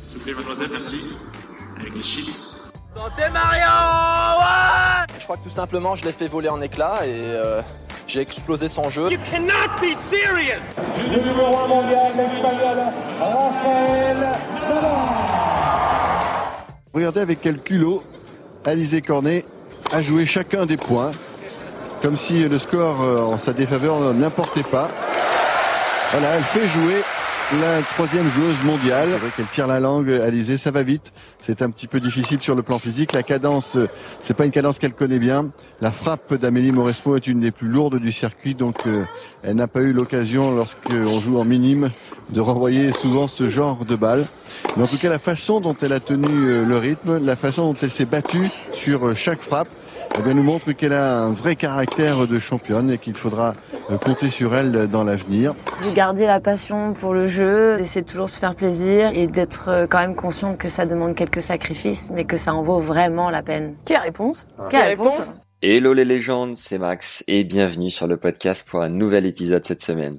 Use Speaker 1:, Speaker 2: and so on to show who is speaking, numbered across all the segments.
Speaker 1: S'il vous plaît, mademoiselle, merci. Avec les chips.
Speaker 2: Santé Mario ouais
Speaker 3: Je crois que tout simplement, je l'ai fait voler en éclats et euh, j'ai explosé son jeu.
Speaker 2: You cannot be serious
Speaker 4: Le numéro 1 mondial, l'espagnol Rafael Nadal.
Speaker 5: Regardez avec quel culot Alizé Cornet a joué chacun des points, comme si le score euh, en sa défaveur n'importait pas. Voilà, elle fait jouer la troisième joueuse mondiale. C'est vrai tire la langue, Alizé, ça va vite. C'est un petit peu difficile sur le plan physique. La cadence, c'est pas une cadence qu'elle connaît bien. La frappe d'Amélie Mauresmo est une des plus lourdes du circuit, donc euh, elle n'a pas eu l'occasion, lorsqu'on joue en minime, de renvoyer souvent ce genre de balle. Mais en tout cas, la façon dont elle a tenu euh, le rythme, la façon dont elle s'est battue sur euh, chaque frappe, eh bien, nous montre qu'elle a un vrai caractère de championne et qu'il faudra euh, compter sur elle dans l'avenir.
Speaker 6: C'est garder la passion pour le jeu, d'essayer de toujours se faire plaisir et d'être euh, quand même conscient que ça demande quelques sacrifices, mais que ça en vaut vraiment la peine.
Speaker 7: Quelle réponse?
Speaker 6: Quelle réponse?
Speaker 8: Hello les légendes, c'est Max et bienvenue sur le podcast pour un nouvel épisode cette semaine.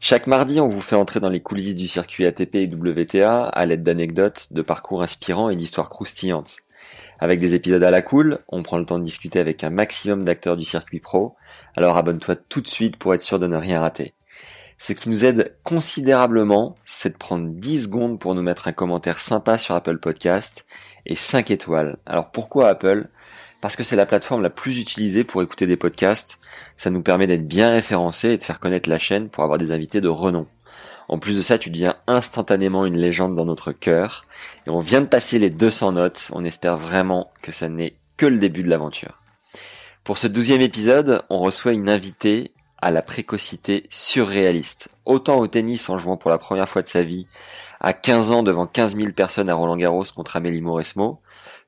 Speaker 8: Chaque mardi, on vous fait entrer dans les coulisses du circuit ATP et WTA à l'aide d'anecdotes, de parcours inspirants et d'histoires croustillantes. Avec des épisodes à la cool, on prend le temps de discuter avec un maximum d'acteurs du circuit pro, alors abonne-toi tout de suite pour être sûr de ne rien rater. Ce qui nous aide considérablement, c'est de prendre 10 secondes pour nous mettre un commentaire sympa sur Apple Podcast et 5 étoiles. Alors pourquoi Apple? Parce que c'est la plateforme la plus utilisée pour écouter des podcasts. Ça nous permet d'être bien référencés et de faire connaître la chaîne pour avoir des invités de renom. En plus de ça, tu deviens instantanément une légende dans notre cœur. Et on vient de passer les 200 notes. On espère vraiment que ça n'est que le début de l'aventure. Pour ce douzième épisode, on reçoit une invitée à la précocité surréaliste. Autant au tennis en jouant pour la première fois de sa vie, à 15 ans devant 15 000 personnes à Roland Garros contre Amélie Mauresmo,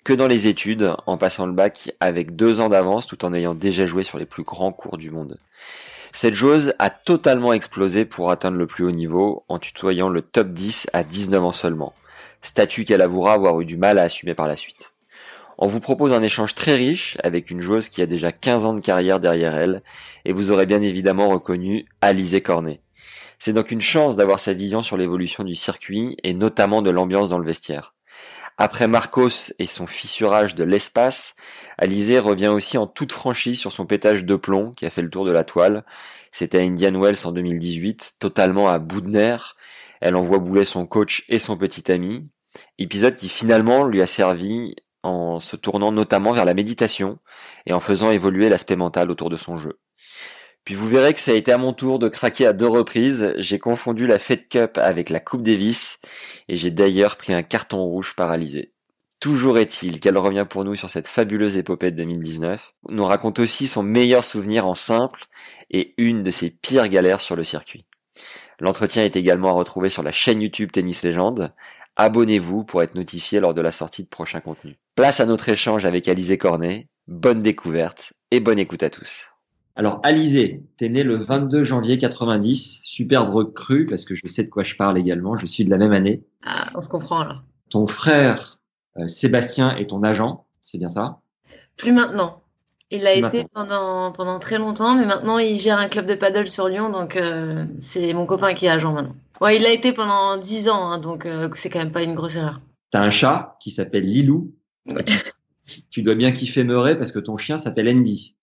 Speaker 8: que dans les études, en passant le bac avec deux ans d'avance tout en ayant déjà joué sur les plus grands cours du monde. Cette joueuse a totalement explosé pour atteindre le plus haut niveau en tutoyant le top 10 à 19 ans seulement. Statut qu'elle avouera avoir eu du mal à assumer par la suite. On vous propose un échange très riche avec une joueuse qui a déjà 15 ans de carrière derrière elle et vous aurez bien évidemment reconnu Alizé Cornet. C'est donc une chance d'avoir sa vision sur l'évolution du circuit et notamment de l'ambiance dans le vestiaire. Après Marcos et son fissurage de l'espace, Alizé revient aussi en toute franchise sur son pétage de plomb qui a fait le tour de la toile. C'était à Indian Wells en 2018, totalement à bout de nerfs. Elle envoie bouler son coach et son petit ami. Épisode qui finalement lui a servi en se tournant notamment vers la méditation et en faisant évoluer l'aspect mental autour de son jeu. Puis vous verrez que ça a été à mon tour de craquer à deux reprises. J'ai confondu la Fed Cup avec la Coupe Davis et j'ai d'ailleurs pris un carton rouge paralysé. Toujours est-il qu'elle revient pour nous sur cette fabuleuse épopée de 2019, nous raconte aussi son meilleur souvenir en simple et une de ses pires galères sur le circuit. L'entretien est également à retrouver sur la chaîne YouTube Tennis Légende. Abonnez-vous pour être notifié lors de la sortie de prochains contenus. Place à notre échange avec Alizé Cornet. Bonne découverte et bonne écoute à tous. Alors Alizé, t'es né le 22 janvier 90, superbe cru parce que je sais de quoi je parle également, je suis de la même année.
Speaker 6: Ah, on se comprend alors.
Speaker 8: Ton frère euh, Sébastien est ton agent, c'est bien ça?
Speaker 6: Plus maintenant. Il l'a été pendant, pendant très longtemps, mais maintenant il gère un club de paddle sur Lyon, donc euh, c'est mon copain qui est agent maintenant. Ouais, il l'a été pendant 10 ans, hein, donc euh, c'est quand même pas une grosse erreur.
Speaker 8: T'as un chat qui s'appelle Lilou. tu dois bien kiffer Meuret parce que ton chien s'appelle Andy.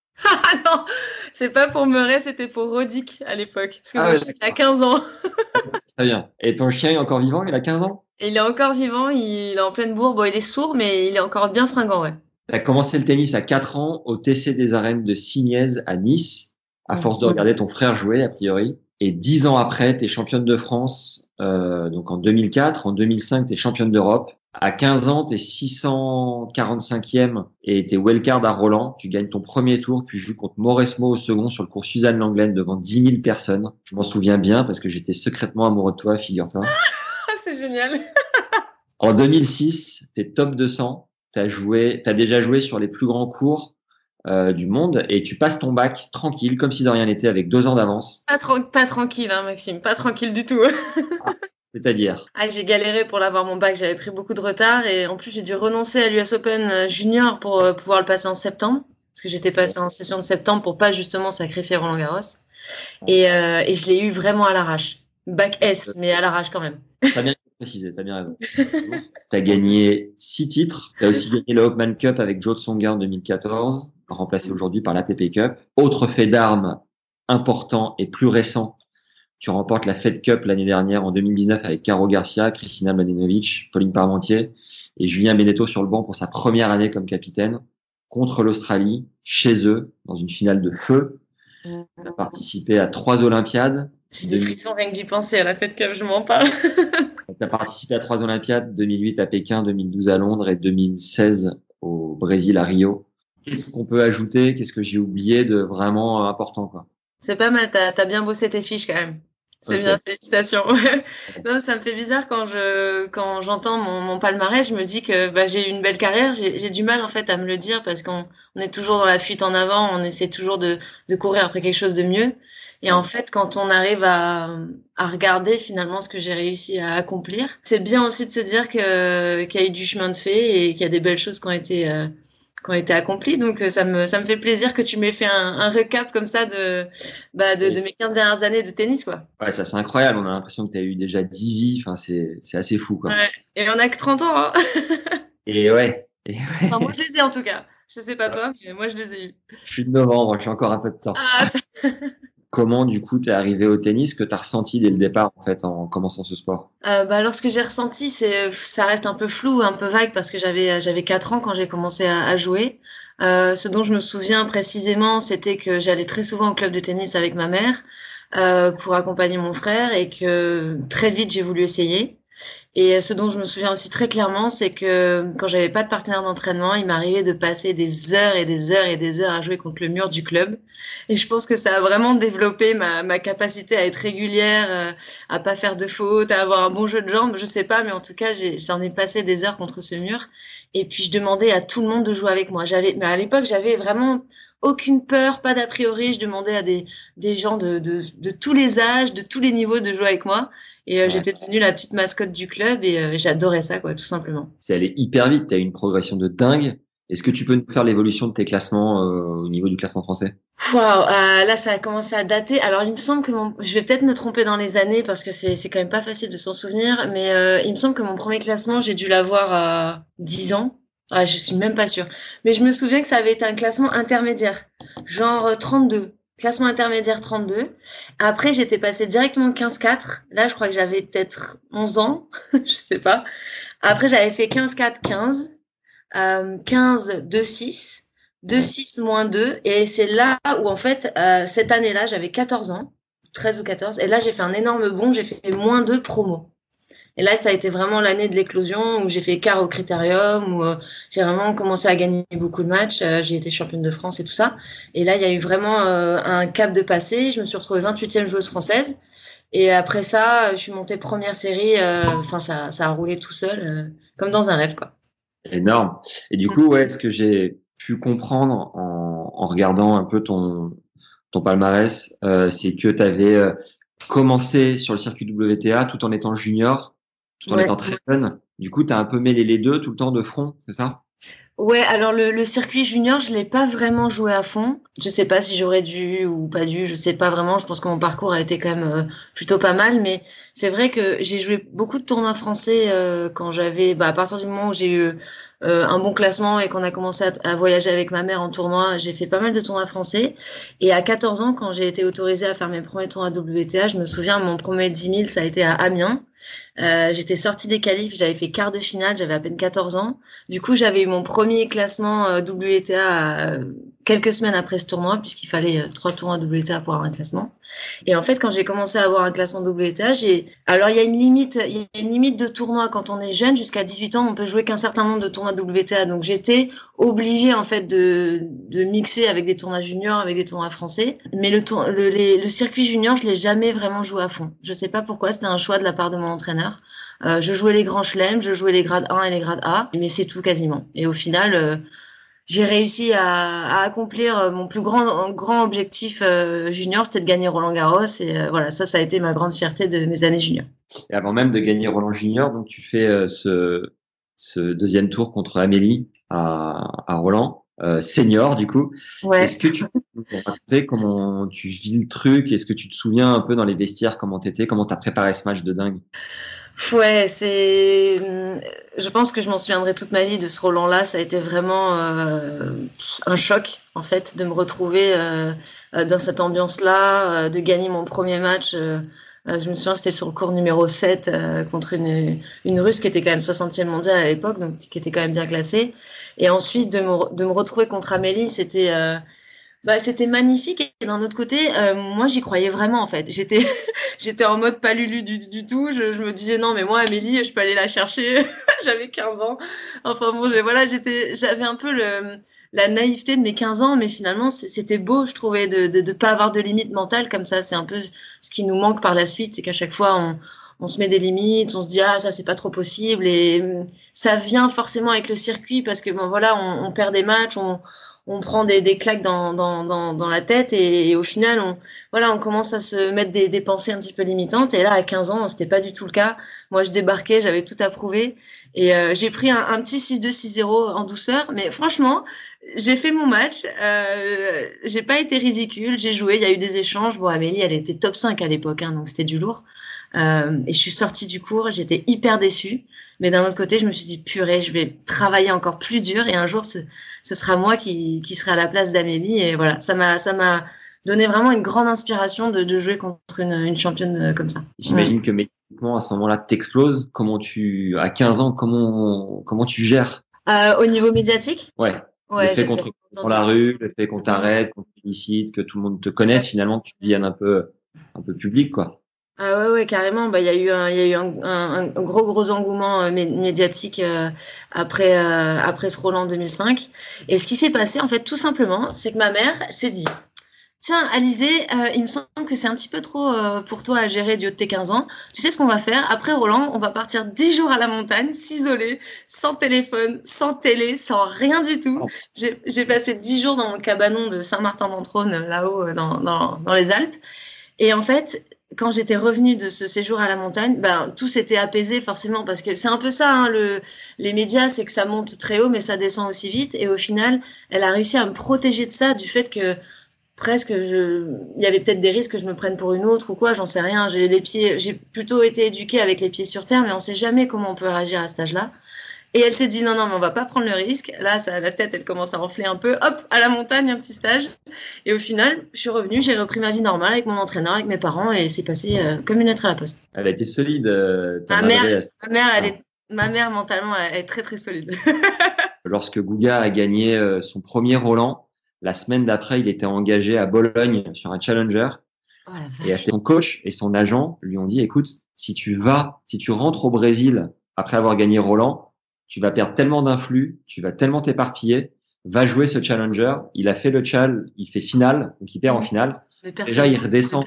Speaker 6: C'est pas pour Meuret, c'était pour Rodic à l'époque. Parce que
Speaker 8: Ah
Speaker 6: mon
Speaker 8: ouais,
Speaker 6: il a 15 ans.
Speaker 8: Très bien. Et ton chien est encore vivant, il a 15 ans?
Speaker 6: Il est encore vivant, il est en pleine bourre. Bon, il est sourd, mais il est encore bien fringant, ouais.
Speaker 8: Tu as commencé le tennis à 4 ans au TC des Arènes de Signes à Nice, à force de regarder ton frère jouer, a priori. Et 10 ans après, tu es championne de France, euh, donc en 2004. En 2005, tu es championne d'Europe. À 15 ans, tu es 645e et tu es wildcard à Roland. Tu gagnes ton premier tour, puis joues contre Mauresmo au second sur le cours Suzanne Langlaine devant 10 000 personnes. Je m'en souviens bien parce que j'étais secrètement amoureux de toi, figure-toi.
Speaker 6: C'est génial.
Speaker 8: en 2006, tu es top 200. Tu as, joué, as déjà joué sur les plus grands cours euh, du monde et tu passes ton bac tranquille, comme si de rien n'était, avec deux ans d'avance.
Speaker 6: Pas, pas tranquille, hein, Maxime, pas tranquille du tout.
Speaker 8: C'est-à-dire?
Speaker 6: Ah, J'ai galéré pour l'avoir mon bac, j'avais pris beaucoup de retard et en plus j'ai dû renoncer à l'US Open euh, Junior pour euh, pouvoir le passer en septembre, parce que j'étais passé en session de septembre pour pas justement sacrifier Roland Garros. Et, euh, et je l'ai eu vraiment à l'arrache. Bac S, mais à l'arrache quand même.
Speaker 8: T'as bien précisé, t'as bien raison. t'as gagné six titres, t'as aussi gagné le Hopman Cup avec Joe Tsonga en 2014, remplacé aujourd'hui par l'ATP Cup. Autre fait d'armes important et plus récent tu remportes la Fed Cup l'année dernière en 2019 avec Caro Garcia, Christina Mladenovic, Pauline Parmentier et Julien Beneteau sur le banc pour sa première année comme capitaine contre l'Australie, chez eux, dans une finale de feu. Tu as participé à trois Olympiades.
Speaker 6: J'ai des frissons rien que d'y penser à la Fed Cup, je m'en parle.
Speaker 8: tu as participé à trois Olympiades, 2008 à Pékin, 2012 à Londres et 2016 au Brésil à Rio. Qu'est-ce qu'on peut ajouter? Qu'est-ce que j'ai oublié de vraiment important quoi?
Speaker 6: C'est pas mal, tu as bien bossé tes fiches quand même. C'est bien, félicitations. non, ça me fait bizarre quand je quand j'entends mon, mon, palmarès, je me dis que bah, j'ai eu une belle carrière. J'ai du mal en fait à me le dire parce qu'on on est toujours dans la fuite en avant, on essaie toujours de, de courir après quelque chose de mieux. Et en fait, quand on arrive à, à regarder finalement ce que j'ai réussi à accomplir, c'est bien aussi de se dire qu'il y a eu du chemin de fait et qu'il y a des belles choses qui ont été euh, qui ont été accomplis. Donc, euh, ça me, ça me fait plaisir que tu m'aies fait un, un, recap comme ça de, bah, de, de, mes 15 dernières années de tennis. Quoi.
Speaker 8: Ouais, ça c'est incroyable. On a l'impression que tu as eu déjà 10 vies. Enfin, c'est, c'est assez fou. Quoi.
Speaker 6: Ouais. Et on a que 30 ans. Hein
Speaker 8: Et ouais. Et
Speaker 6: ouais. Enfin, moi, je les ai en tout cas. Je sais pas toi, mais moi, je les ai eus.
Speaker 8: Je suis de novembre, j'ai encore un peu de temps.
Speaker 6: Ah,
Speaker 8: comment du coup tu es arrivé au tennis que tu as ressenti dès le départ en fait en commençant ce sport?
Speaker 6: Euh, bah, alors ce que j'ai ressenti c'est ça reste un peu flou un peu vague parce que j'avais j'avais quatre ans quand j'ai commencé à, à jouer. Euh, ce dont je me souviens précisément c'était que j'allais très souvent au club de tennis avec ma mère euh, pour accompagner mon frère et que très vite j'ai voulu essayer et ce dont je me souviens aussi très clairement, c'est que quand j'avais pas de partenaire d'entraînement, il m'arrivait de passer des heures et des heures et des heures à jouer contre le mur du club. Et je pense que ça a vraiment développé ma, ma capacité à être régulière, euh, à pas faire de fautes, à avoir un bon jeu de jambes. Je sais pas, mais en tout cas, j'en ai, ai, passé des heures contre ce mur. Et puis je demandais à tout le monde de jouer avec moi. J'avais, mais à l'époque, j'avais vraiment aucune peur, pas d'a priori. Je demandais à des, des gens de, de, de, tous les âges, de tous les niveaux de jouer avec moi. Et euh, ouais. j'étais devenue la petite mascotte du club et euh, j'adorais ça, quoi, tout simplement.
Speaker 8: C'est allé hyper vite. Tu as une progression de dingue. Est-ce que tu peux nous faire l'évolution de tes classements euh, au niveau du classement français?
Speaker 6: Waouh, euh, là ça a commencé à dater. Alors il me semble que mon... je vais peut-être me tromper dans les années parce que c'est quand même pas facile de s'en souvenir, mais il me semble que mon premier classement j'ai dû l'avoir à 10 ans. Ah, je suis même pas sûre. Mais je me souviens que ça avait été un classement intermédiaire, genre 32. Classement intermédiaire 32. Après, j'étais passée directement 15-4. Là, je crois que j'avais peut-être 11 ans. je sais pas. Après, j'avais fait 15-4-15. Euh, 15, 2, 6, 2, 6, moins 2. Et c'est là où, en fait, euh, cette année-là, j'avais 14 ans, 13 ou 14. Et là, j'ai fait un énorme bond, j'ai fait moins 2 promo. Et là, ça a été vraiment l'année de l'éclosion où j'ai fait quart au critérium, où euh, j'ai vraiment commencé à gagner beaucoup de matchs. Euh, j'ai été championne de France et tout ça. Et là, il y a eu vraiment euh, un cap de passé. Je me suis retrouvée 28e joueuse française. Et après ça, je suis montée première série. Enfin, ça, ça a roulé tout seul, comme dans un rêve, quoi
Speaker 8: énorme. Et du coup, ouais, ce que j'ai pu comprendre en, en, regardant un peu ton, ton palmarès, euh, c'est que tu avais euh, commencé sur le circuit WTA tout en étant junior, tout en ouais. étant très jeune. Du coup, tu as un peu mêlé les deux tout le temps de front, c'est ça?
Speaker 6: Ouais, alors le, le, circuit junior, je l'ai pas vraiment joué à fond. Je sais pas si j'aurais dû ou pas dû, je sais pas vraiment. Je pense que mon parcours a été quand même euh, plutôt pas mal, mais c'est vrai que j'ai joué beaucoup de tournois français euh, quand j'avais, bah, à partir du moment où j'ai eu euh, un bon classement et qu'on a commencé à, à, voyager avec ma mère en tournoi, j'ai fait pas mal de tournois français. Et à 14 ans, quand j'ai été autorisée à faire mes premiers tournois WTA, je me souviens, mon premier 10 000, ça a été à Amiens. Euh, j'étais sortie des qualifs, j'avais fait quart de finale, j'avais à peine 14 ans. Du coup, j'avais eu mon premier classement euh, WTA quelques semaines après ce tournoi, puisqu'il fallait euh, trois tournois WTA pour avoir un classement. Et en fait, quand j'ai commencé à avoir un classement WTA, j'ai. Alors, il y a une limite, il y a une limite de tournois quand on est jeune. Jusqu'à 18 ans, on peut jouer qu'un certain nombre de tournois WTA. Donc, j'étais obligée, en fait, de, de mixer avec des tournois juniors, avec des tournois français. Mais le, tour... le, le circuit junior, je l'ai jamais vraiment joué à fond. Je sais pas pourquoi, c'était un choix de la part de mon entraîneur. Euh, je jouais les grands chelems, je jouais les grades 1 et les grades A, mais c'est tout quasiment. Et au final, euh, j'ai réussi à, à, accomplir euh, mon plus grand, grand objectif euh, junior, c'était de gagner Roland Garros. Et euh, voilà, ça, ça a été ma grande fierté de mes années juniors.
Speaker 8: Et avant même de gagner Roland Junior, donc tu fais ce, ce deuxième tour contre Amélie à, à Roland. senior du coup. Ouais. Est-ce que tu peux raconter comment tu vis le truc? Est-ce que tu te souviens un peu dans les vestiaires comment t'étais? Comment t'as préparé ce match de dingue?
Speaker 6: Ouais, c'est. Je pense que je m'en souviendrai toute ma vie de ce Roland-là. Ça a été vraiment euh, un choc, en fait, de me retrouver euh, dans cette ambiance-là, euh, de gagner mon premier match. Euh, je me souviens, c'était sur le cours numéro 7 euh, contre une, une Russe qui était quand même 60e mondiale à l'époque, donc qui était quand même bien classée. Et ensuite, de me, de me retrouver contre Amélie, c'était bah, c'était magnifique. Et d'un autre côté, euh, moi, j'y croyais vraiment, en fait. J'étais, j'étais en mode pas lulu du, du tout. Je, je, me disais, non, mais moi, Amélie, je peux aller la chercher. J'avais 15 ans. Enfin bon, voilà, j'étais, j'avais un peu le, la naïveté de mes 15 ans, mais finalement, c'était beau, je trouvais, de, de, de pas avoir de limites mentales comme ça. C'est un peu ce qui nous manque par la suite, c'est qu'à chaque fois, on, on se met des limites, on se dit ah ça c'est pas trop possible et ça vient forcément avec le circuit parce que bon voilà on, on perd des matchs, on, on prend des, des claques dans, dans, dans, dans, la tête et, au final, on, voilà, on commence à se mettre des, des pensées un petit peu limitantes. Et là, à 15 ans, c'était pas du tout le cas. Moi, je débarquais, j'avais tout approuvé et euh, j'ai pris un, un petit 6-2, 6-0 en douceur. Mais franchement, j'ai fait mon match. Euh, j'ai pas été ridicule. J'ai joué. Il y a eu des échanges. Bon, Amélie, elle était top 5 à l'époque, hein, donc c'était du lourd. Euh, et je suis sortie du cours, j'étais hyper déçue. Mais d'un autre côté, je me suis dit, purée, je vais travailler encore plus dur et un jour, ce, ce sera moi qui, qui serai à la place d'Amélie. Et voilà, ça m'a, ça m'a donné vraiment une grande inspiration de, de jouer contre une, une championne euh, comme ça.
Speaker 8: J'imagine que médiatiquement, à ce moment-là, t'exploses. Comment tu, à 15 ans, comment, comment tu gères?
Speaker 6: Euh, Au niveau médiatique?
Speaker 8: Ouais. Ouais, le fait qu'on te la rue, le fait qu'on t'arrête, qu'on te félicite, que tout le monde te connaisse, finalement, tu deviennes un peu, un peu public, quoi.
Speaker 6: Ah ouais, ouais, carrément. Bah, il y a eu un, il y a eu un, un, un gros, gros engouement euh, médiatique euh, après, euh, après ce Roland 2005. Et ce qui s'est passé, en fait, tout simplement, c'est que ma mère s'est dit, tiens, Alizé, euh, il me semble que c'est un petit peu trop euh, pour toi à gérer du haut de tes 15 ans. Tu sais ce qu'on va faire? Après Roland, on va partir 10 jours à la montagne, s'isoler, sans téléphone, sans télé, sans rien du tout. Oh. J'ai passé 10 jours dans mon cabanon de Saint-Martin-d'Entrône, là-haut, dans, dans, dans les Alpes. Et en fait, quand j'étais revenue de ce séjour à la montagne, ben tout s'était apaisé forcément parce que c'est un peu ça, hein, le, les médias, c'est que ça monte très haut mais ça descend aussi vite. Et au final, elle a réussi à me protéger de ça, du fait que presque il y avait peut-être des risques que je me prenne pour une autre ou quoi, j'en sais rien. J'ai j'ai plutôt été éduquée avec les pieds sur terre, mais on sait jamais comment on peut réagir à cet âge-là. Et elle s'est dit non, non, mais on va pas prendre le risque. Là, ça, la tête, elle commence à enfler un peu. Hop, à la montagne, un petit stage. Et au final, je suis revenue, j'ai repris ma vie normale avec mon entraîneur, avec mes parents, et c'est passé euh, comme une lettre à la poste.
Speaker 8: Elle a été solide. Euh,
Speaker 6: ma, mère, ma mère, elle est, ma mère mentalement, elle est très très solide.
Speaker 8: Lorsque Gouga a gagné euh, son premier Roland, la semaine d'après, il était engagé à Bologne sur un challenger. Oh, et son coach et son agent lui ont dit, écoute, si tu vas, si tu rentres au Brésil après avoir gagné Roland, tu vas perdre tellement d'influx, tu vas tellement t'éparpiller, va jouer ce challenger. Il a fait le chal, il fait finale, donc il perd en finale. Déjà, il redescend,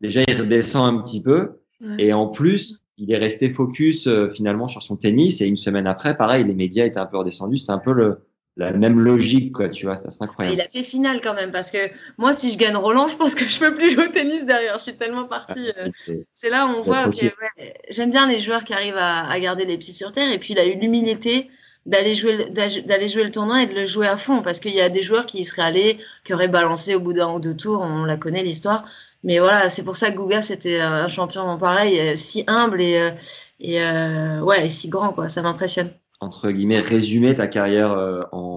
Speaker 8: déjà, il redescend un petit peu. Et en plus, il est resté focus euh, finalement sur son tennis. Et une semaine après, pareil, les médias étaient un peu redescendus. C'était un peu le, la même logique, quoi, tu vois, c'est incroyable.
Speaker 6: il a fait finale quand même, parce que moi, si je gagne Roland, je pense que je peux plus jouer au tennis derrière. Je suis tellement partie. Euh, c'est là où on voit ouais, j'aime bien les joueurs qui arrivent à, à, garder les pieds sur terre. Et puis, il a eu l'humilité d'aller jouer, d'aller jouer le tournoi et de le jouer à fond, parce qu'il y a des joueurs qui y seraient allés, qui auraient balancé au bout d'un ou deux tours. On la connaît l'histoire. Mais voilà, c'est pour ça que Guga, c'était un champion pareil, euh, si humble et, euh, ouais, et si grand, quoi. Ça m'impressionne
Speaker 8: entre guillemets résumer ta carrière euh, en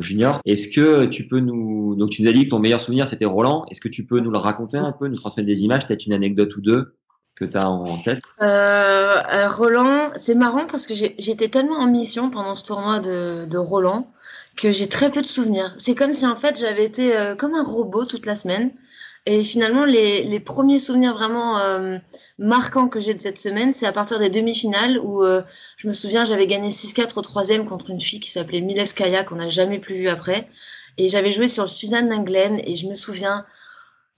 Speaker 8: junior. Est-ce que tu peux nous donc tu nous as dit que ton meilleur souvenir c'était Roland. Est-ce que tu peux nous le raconter un peu, nous transmettre des images, peut-être une anecdote ou deux que tu as en tête?
Speaker 6: Euh, Roland, c'est marrant parce que j'étais tellement en mission pendant ce tournoi de, de Roland que j'ai très peu de souvenirs. C'est comme si en fait j'avais été comme un robot toute la semaine. Et finalement, les, premiers souvenirs vraiment marquants que j'ai de cette semaine, c'est à partir des demi-finales où je me souviens, j'avais gagné 6-4 au troisième contre une fille qui s'appelait Mileskaya, qu'on n'a jamais plus vue après. Et j'avais joué sur Suzanne Lenglen et je me souviens,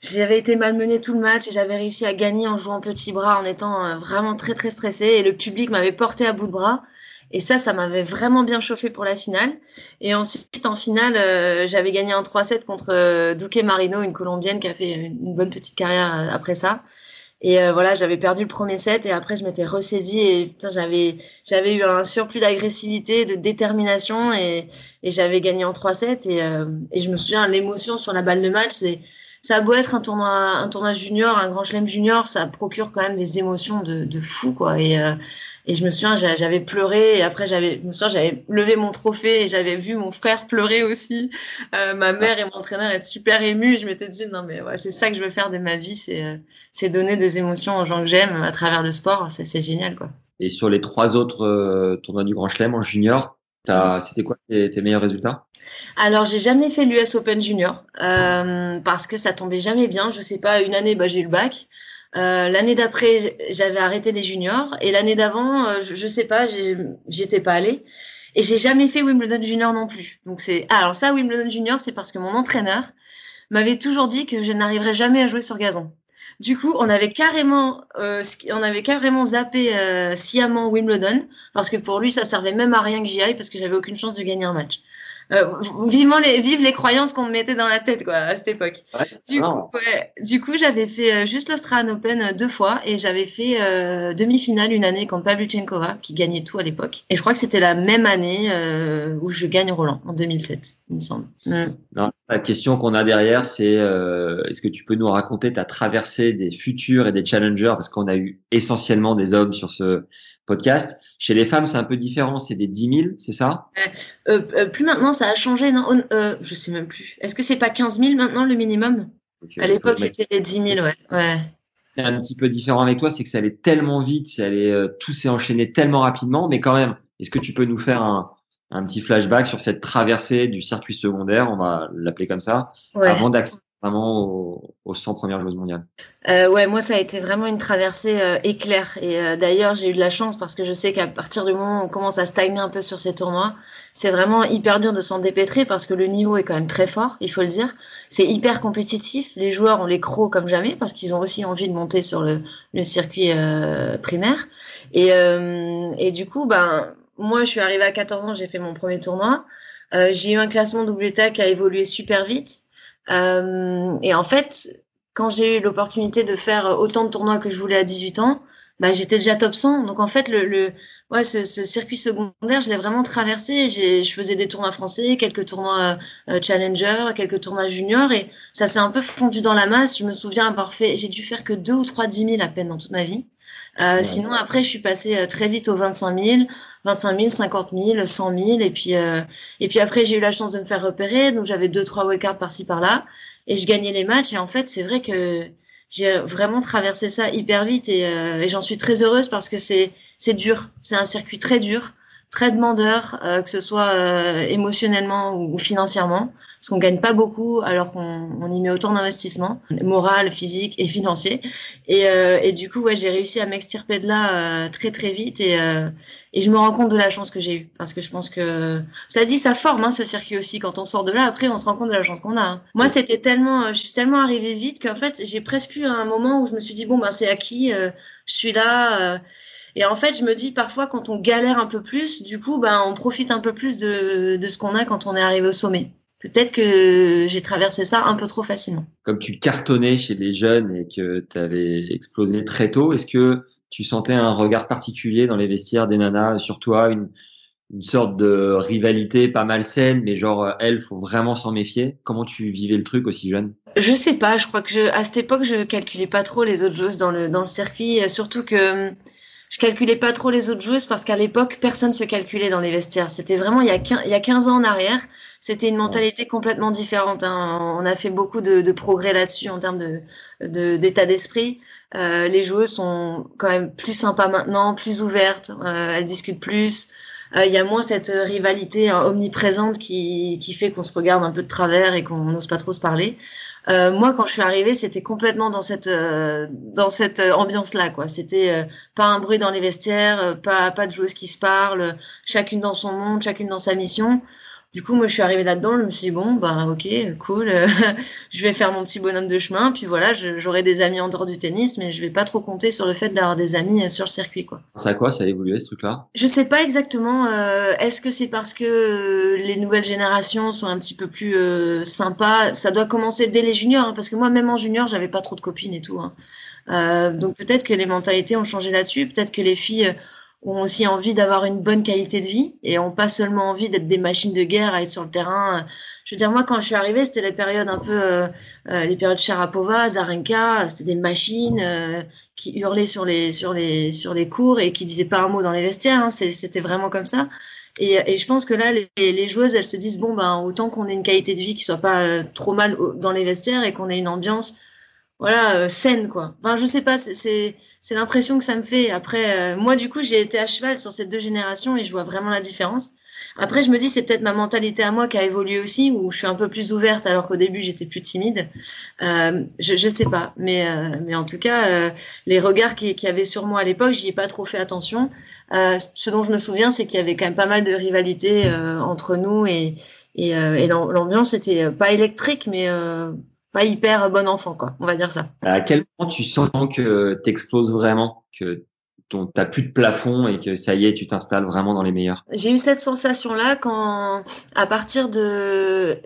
Speaker 6: j'avais été malmenée tout le match et j'avais réussi à gagner en jouant petit bras, en étant euh, vraiment très très stressée et le public m'avait porté à bout de bras. Et ça, ça m'avait vraiment bien chauffé pour la finale. Et ensuite, en finale, euh, j'avais gagné en 3-7 contre euh, Duque Marino, une Colombienne qui a fait une bonne petite carrière après ça. Et euh, voilà, j'avais perdu le premier set et après je m'étais ressaisie et j'avais j'avais eu un surplus d'agressivité, de détermination et, et j'avais gagné en 3 sets et, euh, et je me souviens l'émotion sur la balle de match, c'est ça a beau être un tournoi un tournoi junior, un grand chelem junior, ça procure quand même des émotions de, de fou quoi et euh, et je me souviens, j'avais pleuré et après j'avais, je me souviens, j'avais levé mon trophée et j'avais vu mon frère pleurer aussi. Euh, ma mère et mon entraîneur être super émus. Je m'étais dit non mais ouais, c'est ça que je veux faire de ma vie, c'est euh, c'est donner des émotions aux gens que j'aime à travers le sport. C'est génial quoi.
Speaker 8: Et sur les trois autres euh, tournois du Grand Chelem en junior, c'était quoi tes, tes, meilleurs résultats?
Speaker 6: Alors j'ai jamais fait l'US Open Junior euh, parce que ça tombait jamais bien. Je sais pas, une année bah, j'ai eu le bac. Euh, l'année d'après, j'avais arrêté les juniors et l'année d'avant, euh, je, je, sais pas, j'étais pas allée et j'ai jamais fait Wimbledon junior non plus. Donc c'est ah, alors ça Wimbledon junior, c'est parce que mon entraîneur m'avait toujours dit que je n'arriverais jamais à jouer sur gazon. Du coup, on avait carrément, euh, on avait carrément zappé euh, sciemment Wimbledon parce que pour lui, ça servait même à rien que j'y aille parce que j'avais aucune chance de gagner un match. Euh, vivement les, vive les croyances qu'on me mettait dans la tête quoi à cette époque. du, coup, ouais, du coup, j'avais fait euh, juste l'Australian Open euh, deux fois et j'avais fait euh, demi-finale une année contre Pavlyuchenkova qui gagnait tout à l'époque. Et je crois que c'était la même année euh, où je gagne Roland en 2007, il me semble. Mm.
Speaker 8: Non, la question qu'on a derrière, c'est est-ce que tu peux nous raconter ta traversée des futurs et des challengers? Parce qu'on a eu essentiellement des hommes sur ce podcast. Chez les femmes, c'est un peu différent, c'est des 10 000, c'est ça?
Speaker 6: Euh, euh, Plus maintenant, ça a changé, non? Euh, Je sais même plus. Est-ce que c'est pas 15 000 maintenant le minimum? Okay, À l'époque, c'était les 10 000, ouais. ouais.
Speaker 8: C'est un petit peu différent avec toi, c'est que ça allait tellement vite, ça allait, euh, tout s'est enchaîné tellement rapidement, mais quand même, est-ce que tu peux nous faire un, un petit flashback sur cette traversée du circuit secondaire, on va l'appeler comme ça, ouais. avant d'accéder vraiment aux, aux 100 premières joueuses mondiales
Speaker 6: euh, Ouais, moi ça a été vraiment une traversée euh, éclair. Et euh, d'ailleurs j'ai eu de la chance parce que je sais qu'à partir du moment où on commence à stagner un peu sur ces tournois, c'est vraiment hyper dur de s'en dépêtrer parce que le niveau est quand même très fort, il faut le dire. C'est hyper compétitif. Les joueurs ont les crocs comme jamais parce qu'ils ont aussi envie de monter sur le, le circuit euh, primaire. Et, euh, et du coup, ben moi je suis arrivée à 14 ans, j'ai fait mon premier tournoi. j'ai eu un classement état qui a évolué super vite. Euh, et en fait, quand j'ai eu l'opportunité de faire autant de tournois que je voulais à 18 ans, bah, j'étais déjà top 100. Donc en fait, le, le ouais, ce, ce, circuit secondaire, je l'ai vraiment traversé. Je faisais des tournois français, quelques tournois euh, challenger, quelques tournois juniors, et ça s'est un peu fondu dans la masse. Je me souviens avoir fait, j'ai dû faire que deux ou trois 10 000 à peine dans toute ma vie. Euh, ouais. Sinon, après, je suis passée euh, très vite aux 25 000, 25 000, 50 000, 100 000. Et puis, euh, et puis après, j'ai eu la chance de me faire repérer. Donc, j'avais deux, trois wildcards par-ci, par-là. Et je gagnais les matchs. Et en fait, c'est vrai que j'ai vraiment traversé ça hyper vite. Et, euh, et j'en suis très heureuse parce que c'est, c'est dur. C'est un circuit très dur très demandeur, euh, que ce soit euh, émotionnellement ou, financièrement, parce qu'on gagne pas beaucoup alors qu'on on y met autant d'investissement, moral, physique et financier. Et, euh, et du coup, ouais, j'ai réussi à m'extirper de là euh, très très vite et, euh, et je me rends compte de la chance que j'ai eue, parce que je pense que ça dit ça forme hein, ce circuit aussi. Quand on sort de là, après, on se rend compte de la chance qu'on a. Hein. Moi, c'était tellement, je suis tellement arrivée vite qu'en fait, j'ai presque eu un moment où je me suis dit bon ben c'est acquis, je suis là. Et en fait, je me dis parfois quand on galère un peu plus, du coup, ben, on profite un peu plus de, de ce qu'on a quand on est arrivé au sommet. Peut-être que j'ai traversé ça un peu trop facilement.
Speaker 8: Comme tu cartonnais chez les jeunes et que tu avais explosé très tôt, est-ce que tu sentais un regard particulier dans les vestiaires des nanas sur toi, une, une sorte de rivalité pas malsaine, mais genre elle, faut vraiment s'en méfier? Comment tu vivais le truc aussi jeune?
Speaker 6: Je sais pas. Je crois que je, à cette époque, je calculais pas trop les autres joueuses dans le dans le circuit, surtout que je calculais pas trop les autres joueuses parce qu'à l'époque, personne se calculait dans les vestiaires. C'était vraiment il y, a 15, il y a 15 ans en arrière. C'était une mentalité complètement différente. Hein. On a fait beaucoup de, de progrès là-dessus en termes de, d'état d'esprit. Euh, les joueuses sont quand même plus sympas maintenant, plus ouvertes. Euh, elles discutent plus. Euh, il y a moins cette rivalité hein, omniprésente qui, qui fait qu'on se regarde un peu de travers et qu'on n'ose pas trop se parler. Euh, moi, quand je suis arrivée, c'était complètement dans cette euh, cette ambiance-là, quoi. C'était euh, pas un bruit dans les vestiaires, pas pas de joueuses qui se parlent, chacune dans son monde, chacune dans sa mission. Du coup, moi, je suis arrivée là-dedans, je me suis dit, bon, bah, ok, cool, je vais faire mon petit bonhomme de chemin, puis voilà, j'aurai des amis en dehors du tennis, mais je vais pas trop compter sur le fait d'avoir des amis euh, sur le circuit, quoi.
Speaker 8: Ça quoi Ça a évolué, ce truc-là?
Speaker 6: Je sais pas exactement. Euh, Est-ce que c'est parce que euh, les nouvelles générations sont un petit peu plus euh, sympas? Ça doit commencer dès les juniors, hein, parce que moi, même en junior, j'avais pas trop de copines et tout. Hein. Euh, donc peut-être que les mentalités ont changé là-dessus, peut-être que les filles ont aussi envie d'avoir une bonne qualité de vie et ont pas seulement envie d'être des machines de guerre à être sur le terrain. Je veux dire, moi, quand je suis arrivée, c'était les périodes un peu, euh, euh les périodes Sharapova, Zarenka, c'était des machines euh, qui hurlaient sur les, sur les, sur les cours et qui disaient pas un mot dans les vestiaires. Hein. C'était vraiment comme ça. Et, et, je pense que là, les, les, joueuses, elles se disent bon, ben, autant qu'on ait une qualité de vie qui soit pas euh, trop mal dans les vestiaires et qu'on ait une ambiance voilà euh, saine quoi. Enfin je sais pas c'est l'impression que ça me fait. Après euh, moi du coup j'ai été à cheval sur ces deux générations et je vois vraiment la différence. Après je me dis c'est peut-être ma mentalité à moi qui a évolué aussi où je suis un peu plus ouverte alors qu'au début j'étais plus timide. Euh, je je sais pas. Mais euh, mais en tout cas euh, les regards qui qui avaient sur moi à l'époque j'y ai pas trop fait attention. Ce dont je me souviens c'est qu'il y avait quand même pas mal de rivalité entre nous et et, et l'ambiance était pas électrique mais pas hyper bon enfant, quoi. On va dire ça.
Speaker 8: À quel moment tu sens que t'exploses vraiment, que ton t'as plus de plafond et que ça y est, tu t'installes vraiment dans les meilleurs?
Speaker 6: J'ai eu cette sensation-là quand, à partir de,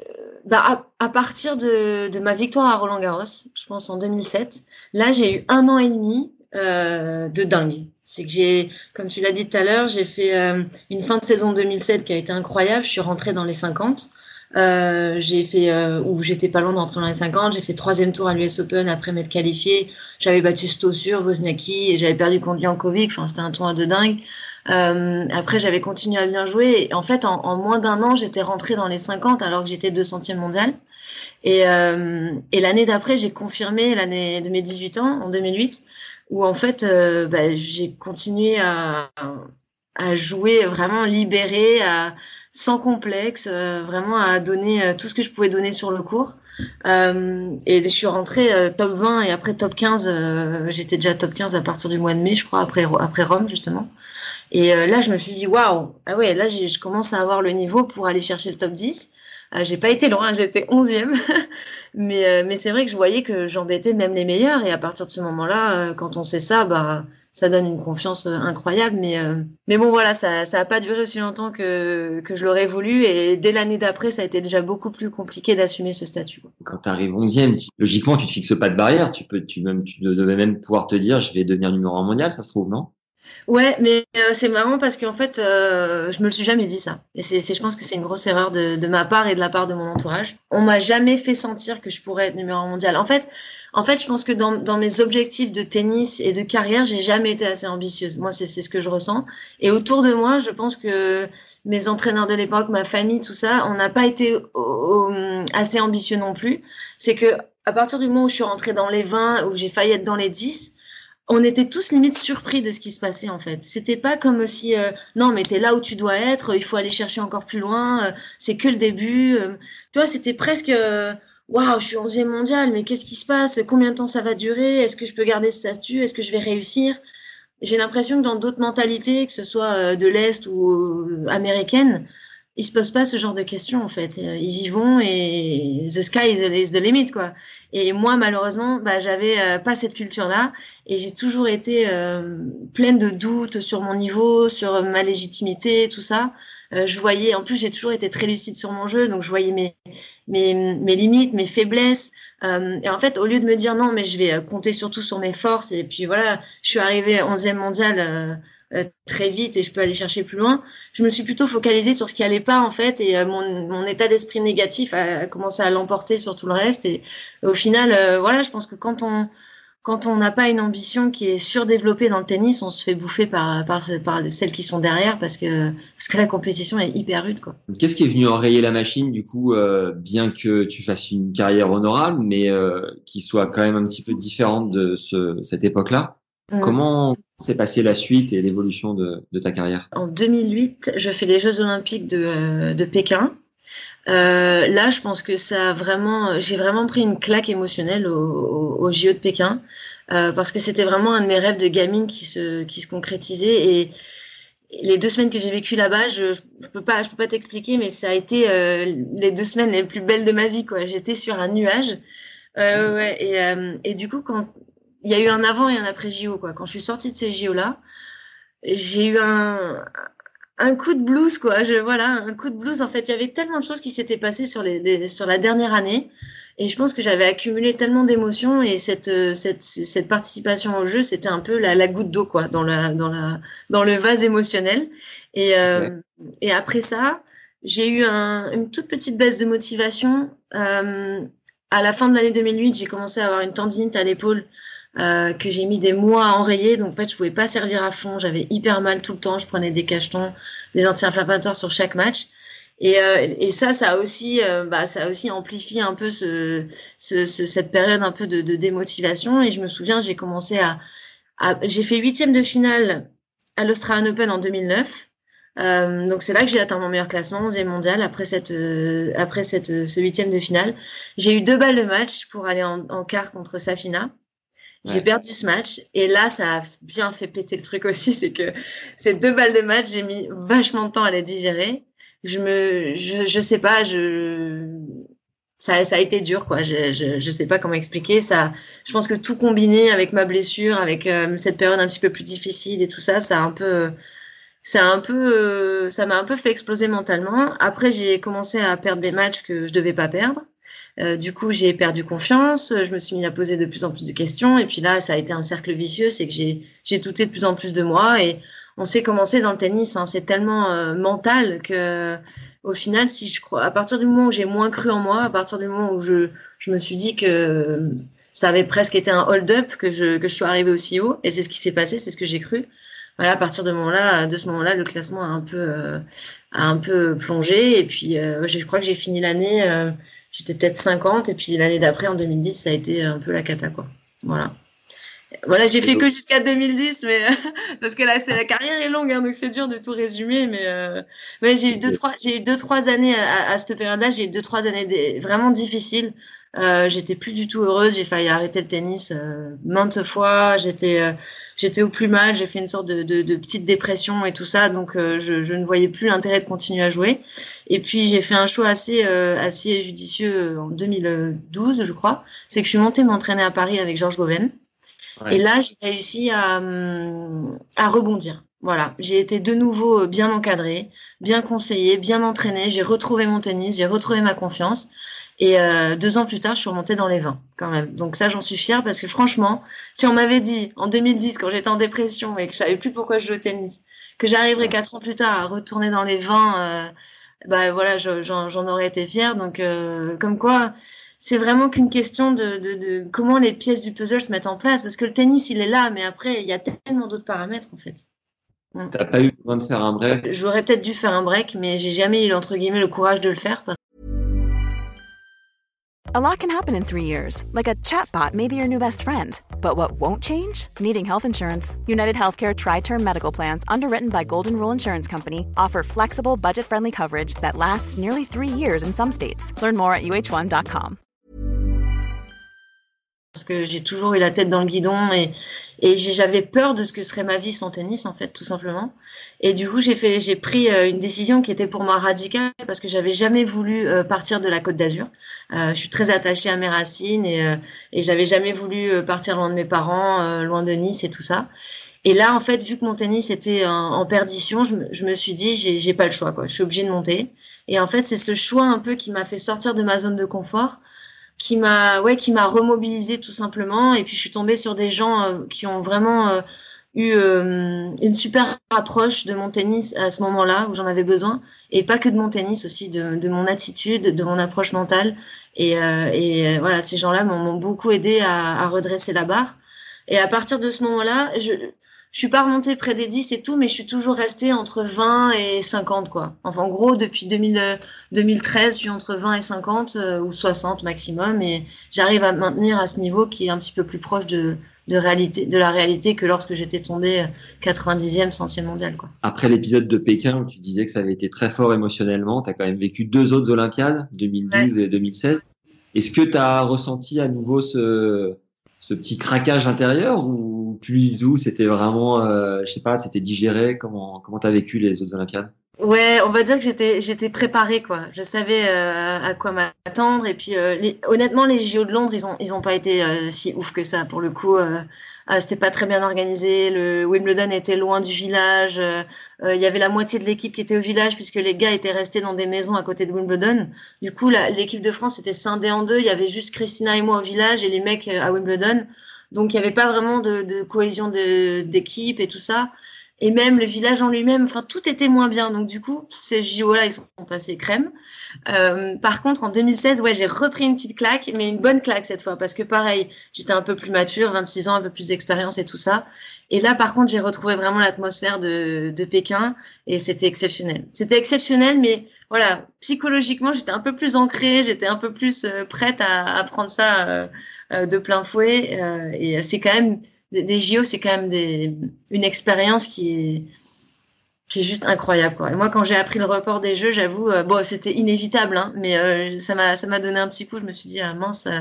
Speaker 6: bah, à, partir de, de, ma victoire à Roland Garros, je pense en 2007. Là, j'ai eu un an et demi euh, de dingue. C'est que j'ai, comme tu l'as dit tout à l'heure, j'ai fait euh, une fin de saison 2007 qui a été incroyable. Je suis rentrée dans les 50. Euh, j'ai fait euh, où j'étais pas loin d'entrer dans les 50. J'ai fait troisième tour à l'US Open après m'être qualifié. J'avais battu Stossur, Wozniacki et j'avais perdu contre Jankovic. Enfin, c'était un tournoi de dingue. Euh, après, j'avais continué à bien jouer. Et en fait, en, moins d'un an, j'étais rentrée dans les 50 alors que j'étais 200e mondial. Et, euh, et l'année d'après, j'ai confirmé l'année de mes 18 ans, en 2008, où en fait, euh, bah, j'ai continué à jouer vraiment libéré, à, sans complexe, euh, vraiment à donner euh, tout ce que je pouvais donner sur le cours. Euh, et je suis rentrée euh, top 20 et après top 15, euh, j'étais déjà top 15 à partir du mois de mai, je crois, après, après Rome justement. Et là, je me suis dit, waouh, ah ouais, là, je commence à avoir le niveau pour aller chercher le top 10. Euh, j'ai pas été loin, j'étais 11e. mais euh, mais c'est vrai que je voyais que j'embêtais même les meilleurs. Et à partir de ce moment-là, euh, quand on sait ça, bah, ça donne une confiance incroyable. Mais, mais bon, voilà, ça n'a pas duré aussi longtemps que, que je l'aurais voulu. Et dès l'année d'après, ça a été déjà beaucoup plus compliqué d'assumer ce statut.
Speaker 8: Quand tu arrives 11e, logiquement, tu te fixes pas de barrière. Tu, peux, tu, même, tu devais même pouvoir te dire, je vais devenir numéro 1 mondial, ça se trouve, non?
Speaker 6: Ouais, mais euh, c'est marrant parce qu'en fait, euh, je me le suis jamais dit ça. Et c'est, je pense que c'est une grosse erreur de, de, ma part et de la part de mon entourage. On m'a jamais fait sentir que je pourrais être numéro un mondial. En fait, en fait, je pense que dans, dans mes objectifs de tennis et de carrière, j'ai jamais été assez ambitieuse. Moi, c'est, ce que je ressens. Et autour de moi, je pense que mes entraîneurs de l'époque, ma famille, tout ça, on n'a pas été assez ambitieux non plus. C'est que à partir du moment où je suis rentrée dans les 20, où j'ai failli être dans les 10, on était tous limite surpris de ce qui se passait en fait. C'était pas comme si euh, non mais t'es là où tu dois être, il faut aller chercher encore plus loin, euh, c'est que le début. Euh. tu vois, c'était presque waouh, je suis 11e mondial, mais qu'est-ce qui se passe? Combien de temps ça va durer? Est-ce que je peux garder ce statut Est-ce que je vais réussir? J'ai l'impression que dans d'autres mentalités, que ce soit de l'est ou américaine, ils se posent pas ce genre de questions en fait. Ils y vont et the sky is the limit quoi. Et moi malheureusement, bah, j'avais euh, pas cette culture là et j'ai toujours été euh, pleine de doutes sur mon niveau, sur ma légitimité, tout ça. Euh, je voyais, en plus j'ai toujours été très lucide sur mon jeu, donc je voyais mes mes, mes limites, mes faiblesses. Euh, et en fait, au lieu de me dire non, mais je vais compter surtout sur mes forces et puis voilà, je suis arrivée 11e mondiale euh, très vite et je peux aller chercher plus loin. Je me suis plutôt focalisée sur ce qui allait pas en fait et euh, mon, mon, état d'esprit négatif a, commencé à l'emporter sur tout le reste et au final, euh, voilà, je pense que quand on quand on n'a pas une ambition qui est surdéveloppée dans le tennis, on se fait bouffer par, par, par celles qui sont derrière parce que, parce que la compétition est hyper rude.
Speaker 8: Qu'est-ce qui est venu enrayer la machine, du coup, euh, bien que tu fasses une carrière honorable, mais euh, qui soit quand même un petit peu différente de ce, cette époque-là? Mm. Comment s'est passée la suite et l'évolution de, de, ta carrière?
Speaker 6: En 2008, je fais les Jeux Olympiques de, euh, de Pékin. Euh, là, je pense que ça a vraiment, j'ai vraiment pris une claque émotionnelle au, au, au JO de Pékin euh, parce que c'était vraiment un de mes rêves de gamine qui se, qui se concrétisait et les deux semaines que j'ai vécues là-bas, je, je peux pas, je peux pas t'expliquer, mais ça a été euh, les deux semaines les plus belles de ma vie, quoi. J'étais sur un nuage, euh, ouais, et, euh, et du coup, quand il y a eu un avant et un après JO, quoi. Quand je suis sortie de ces JO là, j'ai eu un, un coup de blues, quoi. Je, voilà, un coup de blues. En fait, il y avait tellement de choses qui s'étaient passées sur, les, sur la dernière année. Et je pense que j'avais accumulé tellement d'émotions et cette, euh, cette, cette participation au jeu, c'était un peu la, la goutte d'eau, quoi, dans, la, dans, la, dans le vase émotionnel. Et, euh, et après ça, j'ai eu un, une toute petite baisse de motivation. Euh, à la fin de l'année 2008, j'ai commencé à avoir une tendinite à l'épaule euh, que j'ai mis des mois à enrayer. Donc en fait, je pouvais pas servir à fond. J'avais hyper mal tout le temps. Je prenais des cachetons, des anti-inflammatoires sur chaque match. Et, euh, et ça, ça a aussi, euh, bah, ça a aussi amplifié un peu ce, ce, ce, cette période un peu de, de démotivation. Et je me souviens, j'ai commencé à, à j'ai fait huitième de finale à l'Australian Open en 2009. Euh, donc c'est là que j'ai atteint mon meilleur classement, 11e mondial, après cette, euh, après cette, ce huitième de finale. J'ai eu deux balles de match pour aller en, en quart contre Safina. J'ai perdu ce match et là, ça a bien fait péter le truc aussi. C'est que ces deux balles de match, j'ai mis vachement de temps à les digérer. Je me, je, je sais pas, je, ça, ça a été dur, quoi. Je, je, je sais pas comment expliquer ça. Je pense que tout combiné avec ma blessure, avec euh, cette période un petit peu plus difficile et tout ça, ça a un peu, ça a un peu, euh, ça m'a un peu fait exploser mentalement. Après, j'ai commencé à perdre des matchs que je devais pas perdre. Euh, du coup, j'ai perdu confiance, je me suis mis à poser de plus en plus de questions, et puis là, ça a été un cercle vicieux, c'est que j'ai, douté de plus en plus de moi, et on sait commencer dans le tennis, hein, c'est tellement euh, mental que, au final, si je crois, à partir du moment où j'ai moins cru en moi, à partir du moment où je, me suis dit que ça avait presque été un hold-up que je, que je sois arrivée aussi haut, et c'est ce qui s'est passé, c'est ce que j'ai cru. Voilà, à partir de, ce moment-là, le classement a un peu, euh, a un peu plongé, et puis euh, je crois que j'ai fini l'année euh, j'étais peut-être 50 et puis l'année d'après en 2010 ça a été un peu la cata quoi. Voilà. Voilà, j'ai fait que jusqu'à 2010, mais parce que là, c'est la carrière est longue, hein, donc c'est dur de tout résumer. Mais euh, ouais, j'ai eu deux trois, j'ai eu deux trois années à, à cette période-là. J'ai eu deux trois années des, vraiment difficiles. Euh, j'étais plus du tout heureuse. J'ai failli arrêter le tennis euh, maintes fois. J'étais, euh, j'étais au plus mal. J'ai fait une sorte de, de, de, petite dépression et tout ça. Donc, euh, je, je, ne voyais plus l'intérêt de continuer à jouer. Et puis, j'ai fait un choix assez, euh, assez judicieux en 2012, je crois. C'est que je suis montée m'entraîner à Paris avec Georges Goven. Et là, j'ai réussi à, hum, à rebondir. Voilà, j'ai été de nouveau bien encadrée, bien conseillée, bien entraînée. J'ai retrouvé mon tennis, j'ai retrouvé ma confiance. Et euh, deux ans plus tard, je suis remontée dans les 20 quand même. Donc ça, j'en suis fière parce que franchement, si on m'avait dit en 2010, quand j'étais en dépression et que je savais plus pourquoi je jouais au tennis, que j'arriverais quatre ans plus tard à retourner dans les 20, euh, bah voilà, j'en aurais été fière. Donc euh, comme quoi, c'est vraiment qu'une question de, de, de, comment les pièces du puzzle se mettent en place. Parce que le tennis, il est là, mais après, il y a tellement d'autres paramètres, en fait.
Speaker 8: Mm. T'as pas eu besoin de faire un break?
Speaker 6: J'aurais peut-être dû faire un break, mais j'ai jamais eu, entre guillemets, le courage de le faire. Parce...
Speaker 7: A lot can happen in three years. Like a chatbot may be your new best friend. But what won't change? Needing health insurance. United Healthcare Tri-Term Medical Plans, underwritten by Golden Rule Insurance Company, offer flexible, budget-friendly coverage that lasts nearly three years in some states. Learn more at uh1.com.
Speaker 6: parce que j'ai toujours eu la tête dans le guidon et, et j'avais peur de ce que serait ma vie sans tennis en fait tout simplement. Et du coup j'ai fait j'ai pris euh, une décision qui était pour moi radicale parce que j'avais jamais voulu euh, partir de la Côte d'Azur. Euh, je suis très attachée à mes racines et, et j'avais jamais voulu partir loin de mes parents loin de Nice et tout ça. Et là en fait vu que mon tennis était en, perdition je, je, me suis dit j'ai pas le choix quoi. Je suis obligée de monter. Et en fait c'est ce choix un peu qui m'a fait sortir de ma zone de confort qui m'a ouais qui m'a remobilisé tout simplement. Et puis je suis tombée sur des gens euh, qui ont vraiment euh, eu euh, une super approche de mon tennis à ce moment-là où j'en avais besoin. Et pas que de mon tennis aussi de, de mon attitude de mon approche mentale. Et, et voilà ces gens-là m'ont beaucoup aidé à, à, redresser la barre. Et à partir de ce moment-là, je je suis pas remontée près des 10 et tout, mais je suis toujours restée entre 20 et 50, quoi. Enfin, en gros, depuis 2000, 2013, je suis entre 20 et 50 euh, ou 60 maximum, et j'arrive à maintenir à ce niveau qui est un petit peu plus proche de, de réalité, de la réalité que lorsque j'étais tombée 90e, centième mondial, quoi.
Speaker 8: Après l'épisode de Pékin où tu disais que ça avait été très fort émotionnellement, tu as quand même vécu deux autres Olympiades, 2012 et 2016. Est-ce que tu as ressenti à nouveau ce, ce petit craquage intérieur ou plus du tout C'était vraiment, euh, je sais pas, c'était digéré. Comment comment t'as vécu les autres Olympiades?
Speaker 6: Ouais, on va dire que j'étais j'étais préparée quoi. Je savais euh, à quoi m'attendre et puis euh, honnêtement les JO de Londres ils ont ils ont pas été euh, si ouf que ça pour le coup. Ah, c'était pas très bien organisé. Le Wimbledon était loin du village. Il y avait la moitié de l'équipe qui était au village puisque les gars étaient restés dans des maisons à côté de Wimbledon. Du coup l'équipe de France était scindée en deux. Il y avait juste Christina et moi au village et les mecs à Wimbledon. Donc il y avait pas vraiment de, de cohésion d'équipe et tout ça et même le village en lui-même, enfin tout était moins bien. Donc du coup, ces JO-là, ils sont passés crème. Euh, par contre, en 2016, ouais, j'ai repris une petite claque, mais une bonne claque cette fois, parce que pareil, j'étais un peu plus mature, 26 ans, un peu plus d'expérience et tout ça. Et là, par contre, j'ai retrouvé vraiment l'atmosphère de, de Pékin, et c'était exceptionnel. C'était exceptionnel, mais voilà, psychologiquement, j'étais un peu plus ancrée, j'étais un peu plus euh, prête à, à, prendre ça euh de plein fouet. Euh, et c'est quand même des, JO, c'est quand même des, une expérience qui est, qui est juste incroyable. Quoi. Et moi, quand j'ai appris le report des Jeux, j'avoue, euh, bon, c'était inévitable, hein, mais euh, ça m'a ça m'a donné un petit coup. Je me suis dit, ah, mince, euh,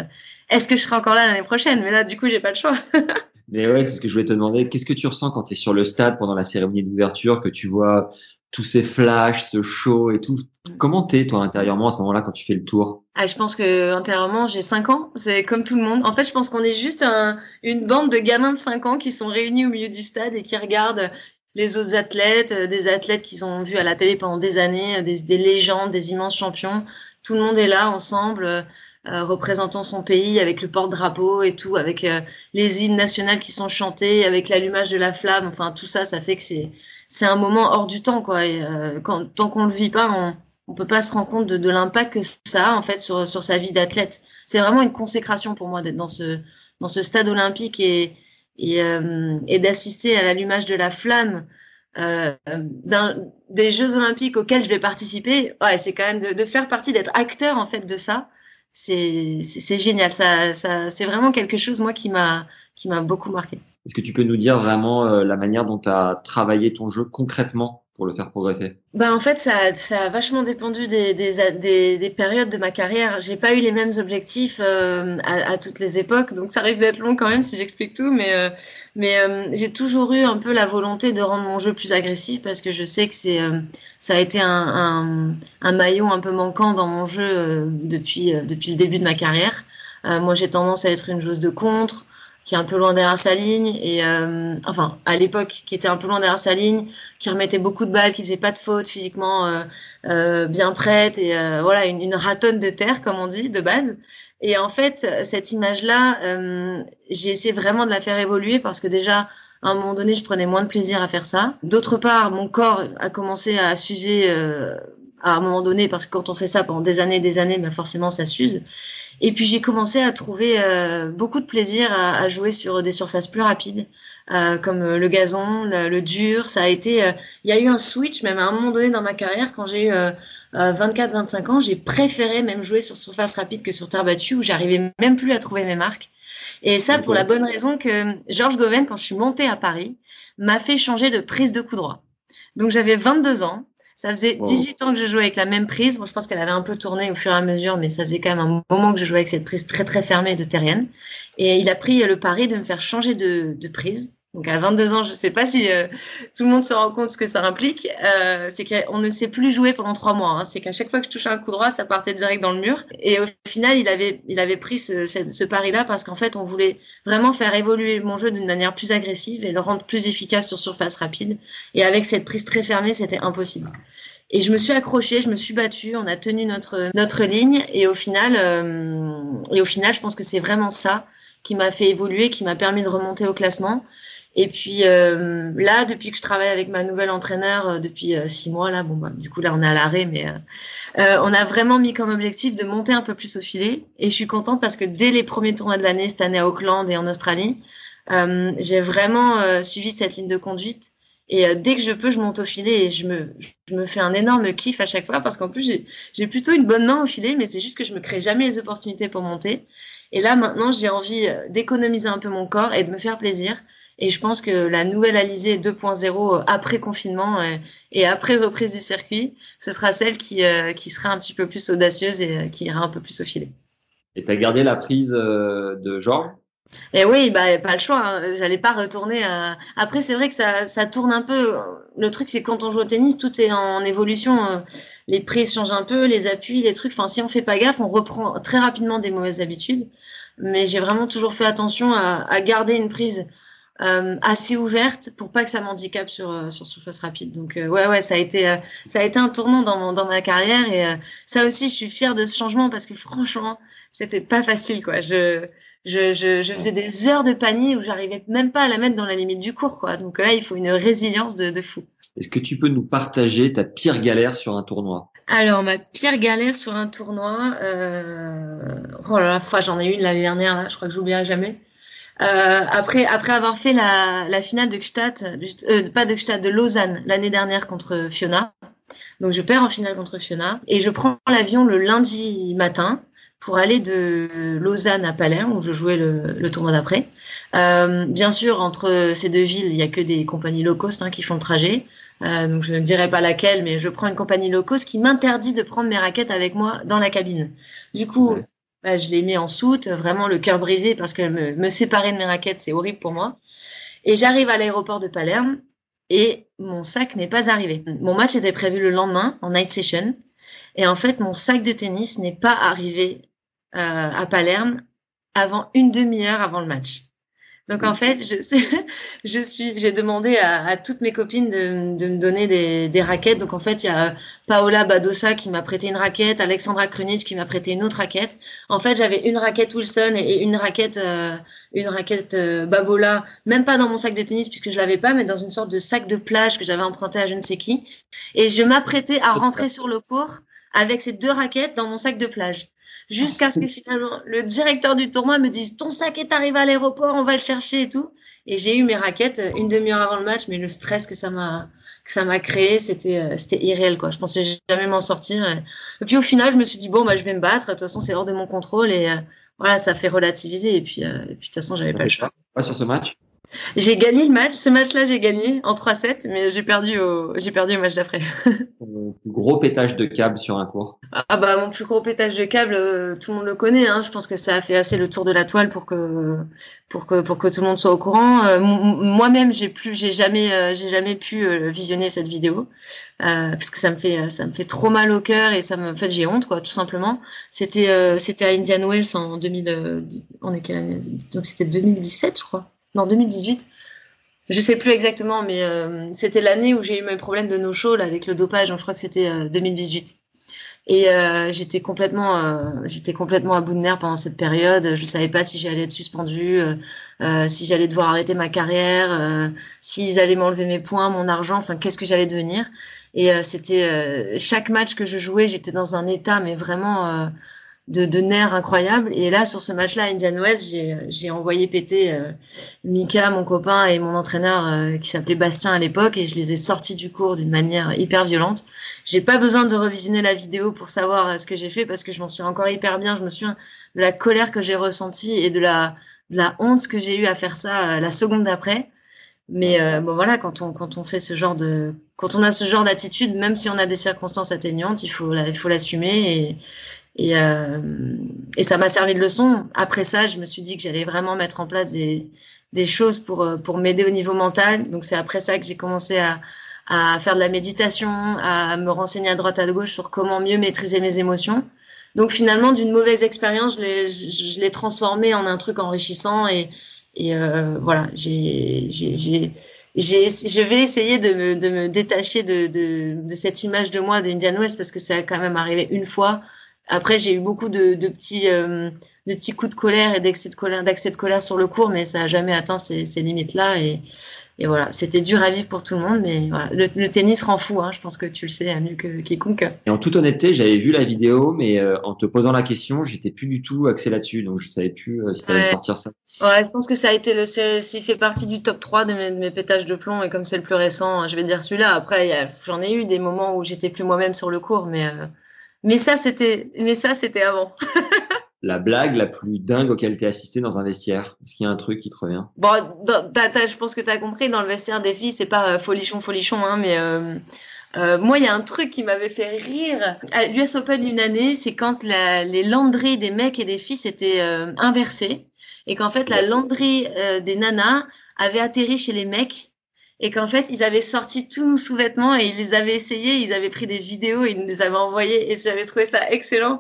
Speaker 6: est-ce que je serai encore là l'année prochaine? Mais là, du coup, j'ai pas le choix.
Speaker 8: mais ouais, c'est ce que je voulais te demander. Qu'est-ce que tu ressens quand tu es sur le stade pendant la cérémonie d'ouverture, que tu vois tous ces flashs, ce show et tout. Comment t'es toi intérieurement à ce moment-là quand tu fais le tour?
Speaker 6: Ah, je pense que intérieurement j'ai 5 ans, c'est comme tout le monde. En fait, je pense qu'on est juste un, une bande de gamins de 5 ans qui sont réunis au milieu du stade et qui regardent les autres athlètes, euh, des athlètes qu'ils ont vus à la télé pendant des années, des, des, légendes, des immenses champions. Tout le monde est là ensemble, euh, représentant son pays avec le porte-drapeau et tout, avec euh, les hymnes nationales qui sont chantés, avec l'allumage de la flamme. Enfin, tout ça, ça fait que c'est un moment hors du temps, quoi. Euh, tant qu'on le vit pas, on, on peut pas se rendre compte de, l'impact que ça a en fait sur, sur sa vie d'athlète. C'est vraiment une consécration pour moi d'être dans ce dans ce stade olympique et et, euh, d'assister à l'allumage de la flamme euh, des Jeux olympiques auxquels je vais participer. Ouais, c'est quand même de, de faire partie, d'être acteur en fait de ça. C'est génial. Ça, ça c'est vraiment quelque chose moi qui m'a qui m'a beaucoup marqué.
Speaker 8: Est-ce que tu peux nous dire vraiment euh, la manière dont tu as travaillé ton jeu concrètement? Pour le faire progresser
Speaker 6: bah en fait ça, ça a vachement dépendu des, des, des, des périodes de ma carrière. J'ai pas eu les mêmes objectifs euh, à, toutes les époques, donc ça risque d'être long quand même si j'explique tout. Mais euh, mais euh, j'ai toujours eu un peu la volonté de rendre mon jeu plus agressif parce que je sais que c'est ça a été un, un, un, maillon un peu manquant dans mon jeu depuis depuis le début de ma carrière. moi j'ai tendance à être une joueuse de contre qui est un peu loin derrière sa ligne et euh, enfin à l'époque qui était un peu loin derrière sa ligne, qui remettait beaucoup de balles, qui faisait pas de fautes, physiquement euh, euh, bien prête et euh, voilà une, une, ratonne de terre comme on dit de base. Et en fait cette image là, euh, j'ai essayé vraiment de la faire évoluer parce que déjà à un moment donné je prenais moins de plaisir à faire ça. D'autre part mon corps a commencé à s'user à un moment donné parce que quand on fait ça pendant des années et des années, ben forcément ça s'use. Et puis j'ai commencé à trouver euh, beaucoup de plaisir à, à, jouer sur des surfaces plus rapides, euh, comme le gazon, le, le, dur. Ça a été, euh, il y a eu un switch même à un moment donné dans ma carrière quand j'ai eu 24-25 euh, ans, j'ai préféré même jouer sur surface rapide que sur terre battue où j'arrivais même plus à trouver mes marques. Et ça pour la bonne raison que Georges Goven, quand je suis montée à Paris, m'a fait changer de prise de coup droit. Donc j'avais 22 ans. Ça faisait 18 ans que je jouais avec la même prise. Bon, je pense qu'elle avait un peu tourné au fur et à mesure, mais ça faisait quand même un moment que je jouais avec cette prise très très fermée de terrienne. Et il a pris le pari de me faire changer de, de prise. Donc à 22 ans, je ne sais pas si euh, tout le monde se rend compte ce que ça implique. Euh, c'est qu'on ne sait plus jouer pendant trois mois. Hein. C'est qu'à chaque fois que je touchais un coup droit, ça partait direct dans le mur. Et au final, il avait, il avait pris ce, ce, ce pari-là parce qu'en fait, on voulait vraiment faire évoluer mon jeu d'une manière plus agressive et le rendre plus efficace sur surface rapide. Et avec cette prise très fermée, c'était impossible. Et je me suis accrochée, je me suis battue, on a tenu notre notre ligne. Et au final, euh, et au final, je pense que c'est vraiment ça qui m'a fait évoluer, qui m'a permis de remonter au classement. Et puis euh, là, depuis que je travaille avec ma nouvelle entraîneur euh, depuis euh, six mois, là, bon, bah, du coup là, on est à l'arrêt, mais euh, euh, on a vraiment mis comme objectif de monter un peu plus au filet. Et je suis contente parce que dès les premiers tournois de l'année, cette année à Auckland et en Australie, Euh, j'ai vraiment suivi cette ligne de conduite. Et dès que je peux, je monte au filet et je me, je me fais un énorme kiff à chaque fois parce qu'en plus, j'ai plutôt une bonne main au filet, mais c'est juste que je me crée jamais les opportunités pour monter. Et là, maintenant, j'ai envie d'économiser un peu mon corps et de me faire plaisir. Et je pense que la nouvelle Alizée 2.0 après confinement et après reprise du circuit, ce sera celle qui, qui sera un petit peu plus audacieuse et qui ira un peu plus au filet.
Speaker 9: Et tu as gardé la prise de Georges
Speaker 6: et oui, bah pas le choix. Hein. J'allais pas retourner. À... Après, c'est vrai que ça, ça tourne un peu. Le truc, c'est quand on joue au tennis, tout est en évolution. Euh, les prises changent un peu, les appuis, les trucs. Enfin, si on fait pas gaffe, on reprend très rapidement des mauvaises habitudes. Mais j'ai vraiment toujours fait attention à, à garder une prise euh, assez ouverte pour pas que ça m'handicape sur euh, sur surface rapide. Donc euh, ouais ouais, ça a été ça a été un tournant dans mon dans ma carrière et ça aussi, je suis fière de ce changement parce que franchement, c'était pas facile quoi. Je je, je, je, faisais des heures de panier où j'arrivais même pas à la mettre dans la limite du cours, quoi. Donc là, il faut une résilience de, de fou.
Speaker 9: Est-ce que tu peux nous partager ta pire galère sur un tournoi?
Speaker 6: Alors, ma pire galère sur un tournoi, euh... oh là là, j'en ai une l'année dernière, là, je crois que j'oublierai jamais. Euh, après, après avoir fait la, la finale de Gstaad, euh, pas de Gstaad, de Lausanne l'année dernière contre Fiona. Donc je perds en finale contre Fiona et je prends l'avion le lundi matin pour aller de Lausanne à Palerme où je jouais le, le tournoi d'après. Euh, bien sûr, entre ces deux villes, il y a que des compagnies low cost hein, qui font le trajet. Euh, donc je ne dirai pas laquelle, mais je prends une compagnie low cost qui m'interdit de prendre mes raquettes avec moi dans la cabine. Du coup, bah, je les mets en soute, vraiment le cœur brisé parce que me, me séparer de mes raquettes, c'est horrible pour moi. Et j'arrive à l'aéroport de Palerme et mon sac n'est pas arrivé. Mon match était prévu le lendemain en night session. Et en fait, mon sac de tennis n'est pas arrivé euh, à Palerme avant une demi-heure avant le match. Donc en fait, je, je suis, j'ai demandé à, à, toutes mes copines de, de me donner des, des, raquettes. Donc en fait, il y a Paola Badosa qui m'a prêté une raquette, Alexandra Krunic qui m'a prêté une autre raquette. En fait, j'avais une raquette Wilson et une raquette, euh, une raquette euh, Babola, même pas dans mon sac de tennis puisque je l'avais pas, mais dans une sorte de sac de plage que j'avais emprunté à je ne sais qui. Et je m'apprêtais à rentrer sur le cours avec ces deux raquettes dans mon sac de plage jusqu'à ce que finalement le directeur du tournoi me dise ton sac est arrivé à l'aéroport, on va le chercher et tout. Et j'ai eu mes raquettes une demi-heure avant le match, mais le stress que ça m'a que ça m'a créé, c'était euh, c'était irréel quoi. Je pensais jamais m'en sortir. Et... puis au final, je me suis dit bon bah je vais me battre. De toute façon, c'est hors de mon contrôle et euh, voilà, ça fait relativiser. Et puis euh, et puis de toute façon, j'avais pas le choix.
Speaker 9: Pas sur ce match?
Speaker 6: J'ai gagné le match. Ce match-là, j'ai gagné en 3-7, mais j'ai perdu au, j'ai perdu au match d'après.
Speaker 9: Mon plus gros pétage de câble sur un cours.
Speaker 6: Ah bah mon plus gros pétage de câble, euh, tout le monde le connaît. Hein. Je pense que ça a fait assez le tour de la toile pour que pour que pour que tout le monde soit au courant. Euh, moi-même, j'ai plus, j'ai jamais, euh, j'ai jamais pu visionner cette vidéo parce que ça me fait ça me fait trop mal au cœur et ça me, en fait, j'ai honte quoi, tout simplement. C'était c'était à Indian Wells en 2000, on est quelle année? Donc c'était 2017, je crois non 2018. Je sais plus exactement, mais euh, c'était l'année où j'ai eu mes problèmes de no-show avec le dopage. je crois que c'était 2018. Euh, et euh, j'étais complètement, euh, j'étais complètement à bout de nerfs pendant cette période. Je savais pas si j'allais être suspendue, euh, si j'allais devoir arrêter ma carrière, s'ils allaient m'enlever mes points, mon argent, enfin qu'est-ce que j'allais devenir. Et c'était chaque match que je jouais, j'étais dans un état, mais vraiment de, de, nerfs incroyables. Et là, sur ce match-là, Indian West, j'ai envoyé péter euh, Mika, mon copain, et mon entraîneur euh, qui s'appelait Bastien à l'époque, et je les ai sortis du cours d'une manière hyper violente. J'ai pas besoin de revisionner la vidéo pour savoir euh, ce que j'ai fait parce que je m'en suis encore hyper bien. Je me souviens de la colère que j'ai ressentie et de la, de la honte que j'ai eu à faire ça la seconde d'après. Mais bon voilà, quand on quand on fait ce genre de quand on a ce genre d'attitude, même si on a des circonstances atteignantes, il faut il faut l'assumer et euh, et ça m'a servi de leçon. Après ça, je me suis dit que j'allais vraiment mettre en place des, des choses pour, euh, pour m'aider au niveau mental. Donc c'est après ça que j'ai commencé à, à faire de la méditation, à me renseigner à droite à gauche sur comment mieux maîtriser mes émotions. Donc finalement, d'une mauvaise expérience, je l'ai, je, l'ai transformé en un truc enrichissant et, et euh, voilà, je vais essayer de me, de me détacher de, de, de cette image de moi de West parce que ça a quand même arrivé une fois Après, j'ai eu beaucoup de, de petits, euh, de petits coups de colère et d'excès de colère, d'accès de colère sur le cours, mais ça n'a jamais atteint ces, ces limites-là. Et, et voilà, c'était dur à vivre pour tout le monde, mais voilà, le, le tennis rend fou. Hein, je pense que tu le sais mieux que quiconque.
Speaker 8: Et en toute honnêteté, j'avais vu la vidéo, mais euh, en te posant la question, j'étais plus du tout axé là-dessus, donc je savais plus euh, si tu allais
Speaker 6: Ouais.
Speaker 8: sortir ça.
Speaker 6: Ouais, je pense que ça a été le, s'il fait partie du top 3 de mes, de mes pétages de plomb, et comme c'est le plus récent, je vais dire celui-là. Après, j'en ai eu des moments où j'étais plus moi-même sur le cours, mais, mais ça, c'était, mais ça, c'était avant.
Speaker 8: La blague la plus dingue auquel tu assisté dans un vestiaire. Est-ce qu'il y a un truc qui te revient?
Speaker 6: Bon, dans- t'as- t'as- je pense que tu as compris, dans le vestiaire des filles, c'est pas euh, folichon, folichon, hein, mais euh, euh, moi, il y a un truc qui m'avait fait rire. À l'US Open une année, c'est quand la- les landries des mecs et des filles s'étaient euh, inversées, et qu'en fait, la landry euh, des nanas avait atterri chez les mecs, et qu'en fait, ils avaient sorti tous nos sous-vêtements, et ils les avaient essayés, ils avaient pris des vidéos, et ils nous les avaient envoyés, et j'avais trouvé ça excellent.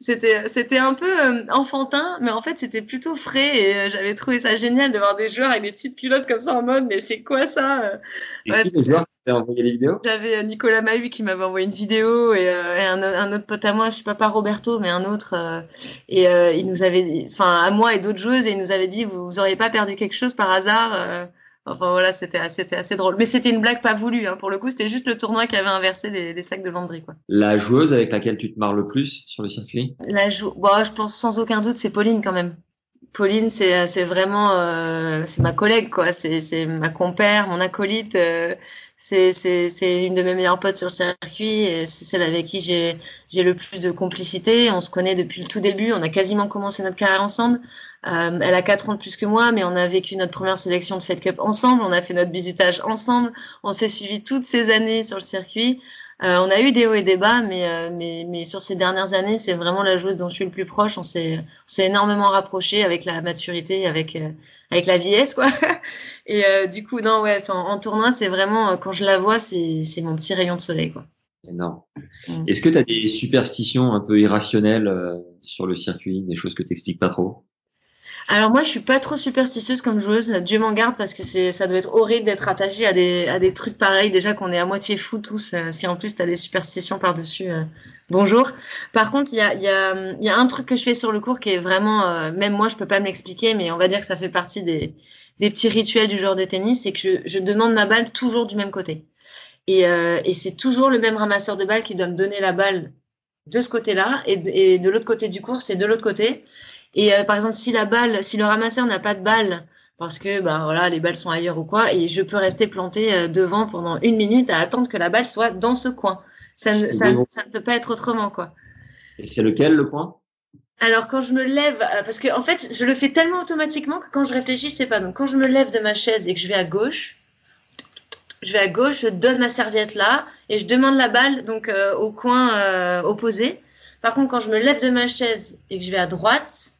Speaker 6: C'était, c'était un peu euh, enfantin, mais en fait, c'était plutôt frais et euh, j'avais trouvé ça génial de voir des joueurs avec des petites culottes comme ça en mode, mais c'est quoi ça euh?
Speaker 8: Et
Speaker 6: Ouais,
Speaker 8: qui
Speaker 6: c'est-
Speaker 8: les joueurs qui t'avaient envoyé les vidéos?
Speaker 6: J'avais Nicolas Mahut qui m'avait envoyé une vidéo et, euh, et un, un autre pote à moi, je sais pas pas Roberto, mais un autre. et il nous avait, dit- enfin à moi et d'autres joueuses, et il nous avait dit vous, vous auriez pas perdu quelque chose par hasard Enfin voilà, c'était assez drôle. Mais c'était une blague pas voulue. Hein. Pour le coup, c'était juste le tournoi qui avait inversé les, les sacs de Landry quoi.
Speaker 8: La joueuse avec laquelle tu te marres le plus sur le circuit?
Speaker 6: La jou... bon, je pense sans aucun doute, c'est Pauline quand même. Pauline, c'est c'est vraiment euh, c'est ma collègue quoi. C'est c'est ma compère, mon acolyte. euh, c'est une de mes meilleures potes sur le circuit. et C'est celle avec qui j'ai le plus de complicité. On se connaît depuis le tout début. On a quasiment commencé notre carrière ensemble. Euh, elle a quatre ans de plus que moi, mais on a vécu notre première sélection de Fed Cup ensemble. On a fait notre bisutage ensemble. On s'est suivi toutes ces années sur le circuit. Euh, on a eu des hauts et des bas, mais, euh, mais, mais sur ces dernières années, c'est vraiment la joueuse dont je suis le plus proche. On s'est, on s'est énormément rapproché avec la maturité, avec, euh, avec la vieillesse, quoi. Et euh, du coup, non, ouais, en, en tournoi, c'est vraiment, quand je la vois, c'est, c'est mon petit rayon de soleil, quoi.
Speaker 8: Énorme.
Speaker 6: Mm.
Speaker 8: Est-ce que tu as des superstitions un peu irrationnelles euh, sur le circuit, des choses que tu n'expliques pas trop?
Speaker 6: Alors moi, je suis pas trop superstitieuse comme joueuse. Dieu m'en garde parce que c'est, ça doit être horrible d'être attaché à des, à des trucs pareils. Déjà qu'on est à moitié fous tous. euh, si en plus t'as des superstitions par-dessus, euh, bonjour. Par contre, il y a, y, a, y a un truc que je fais sur le cours qui est vraiment, euh, même moi, je peux pas me l'expliquer, mais on va dire que ça fait partie des, des petits rituels du joueur de tennis, c'est que je, je demande ma balle toujours du même côté. Et, et c'est toujours le même ramasseur de balles qui doit me donner la balle de ce côté-là, et, et de l'autre côté du cours, c'est de l'autre côté. Et euh, par exemple, si la balle, si le ramasseur n'a pas de balle, parce que ben voilà, les balles sont ailleurs ou quoi, et je peux rester planté euh, devant pendant une minute à attendre que la balle soit dans ce coin. Ça ne,
Speaker 8: C'est
Speaker 6: ça,
Speaker 8: bon.
Speaker 6: ça ne peut pas être autrement, quoi.
Speaker 8: Et c'est lequel le point
Speaker 6: Alors quand je me lève, euh, parce que en fait, je le fais tellement automatiquement que quand je réfléchis, je sais pas. Donc quand je me lève de ma chaise et que je vais à gauche, je vais à gauche, je donne ma serviette là et je demande la balle donc euh, au coin euh, opposé. Par contre, quand je me lève de ma chaise et que je vais à droite,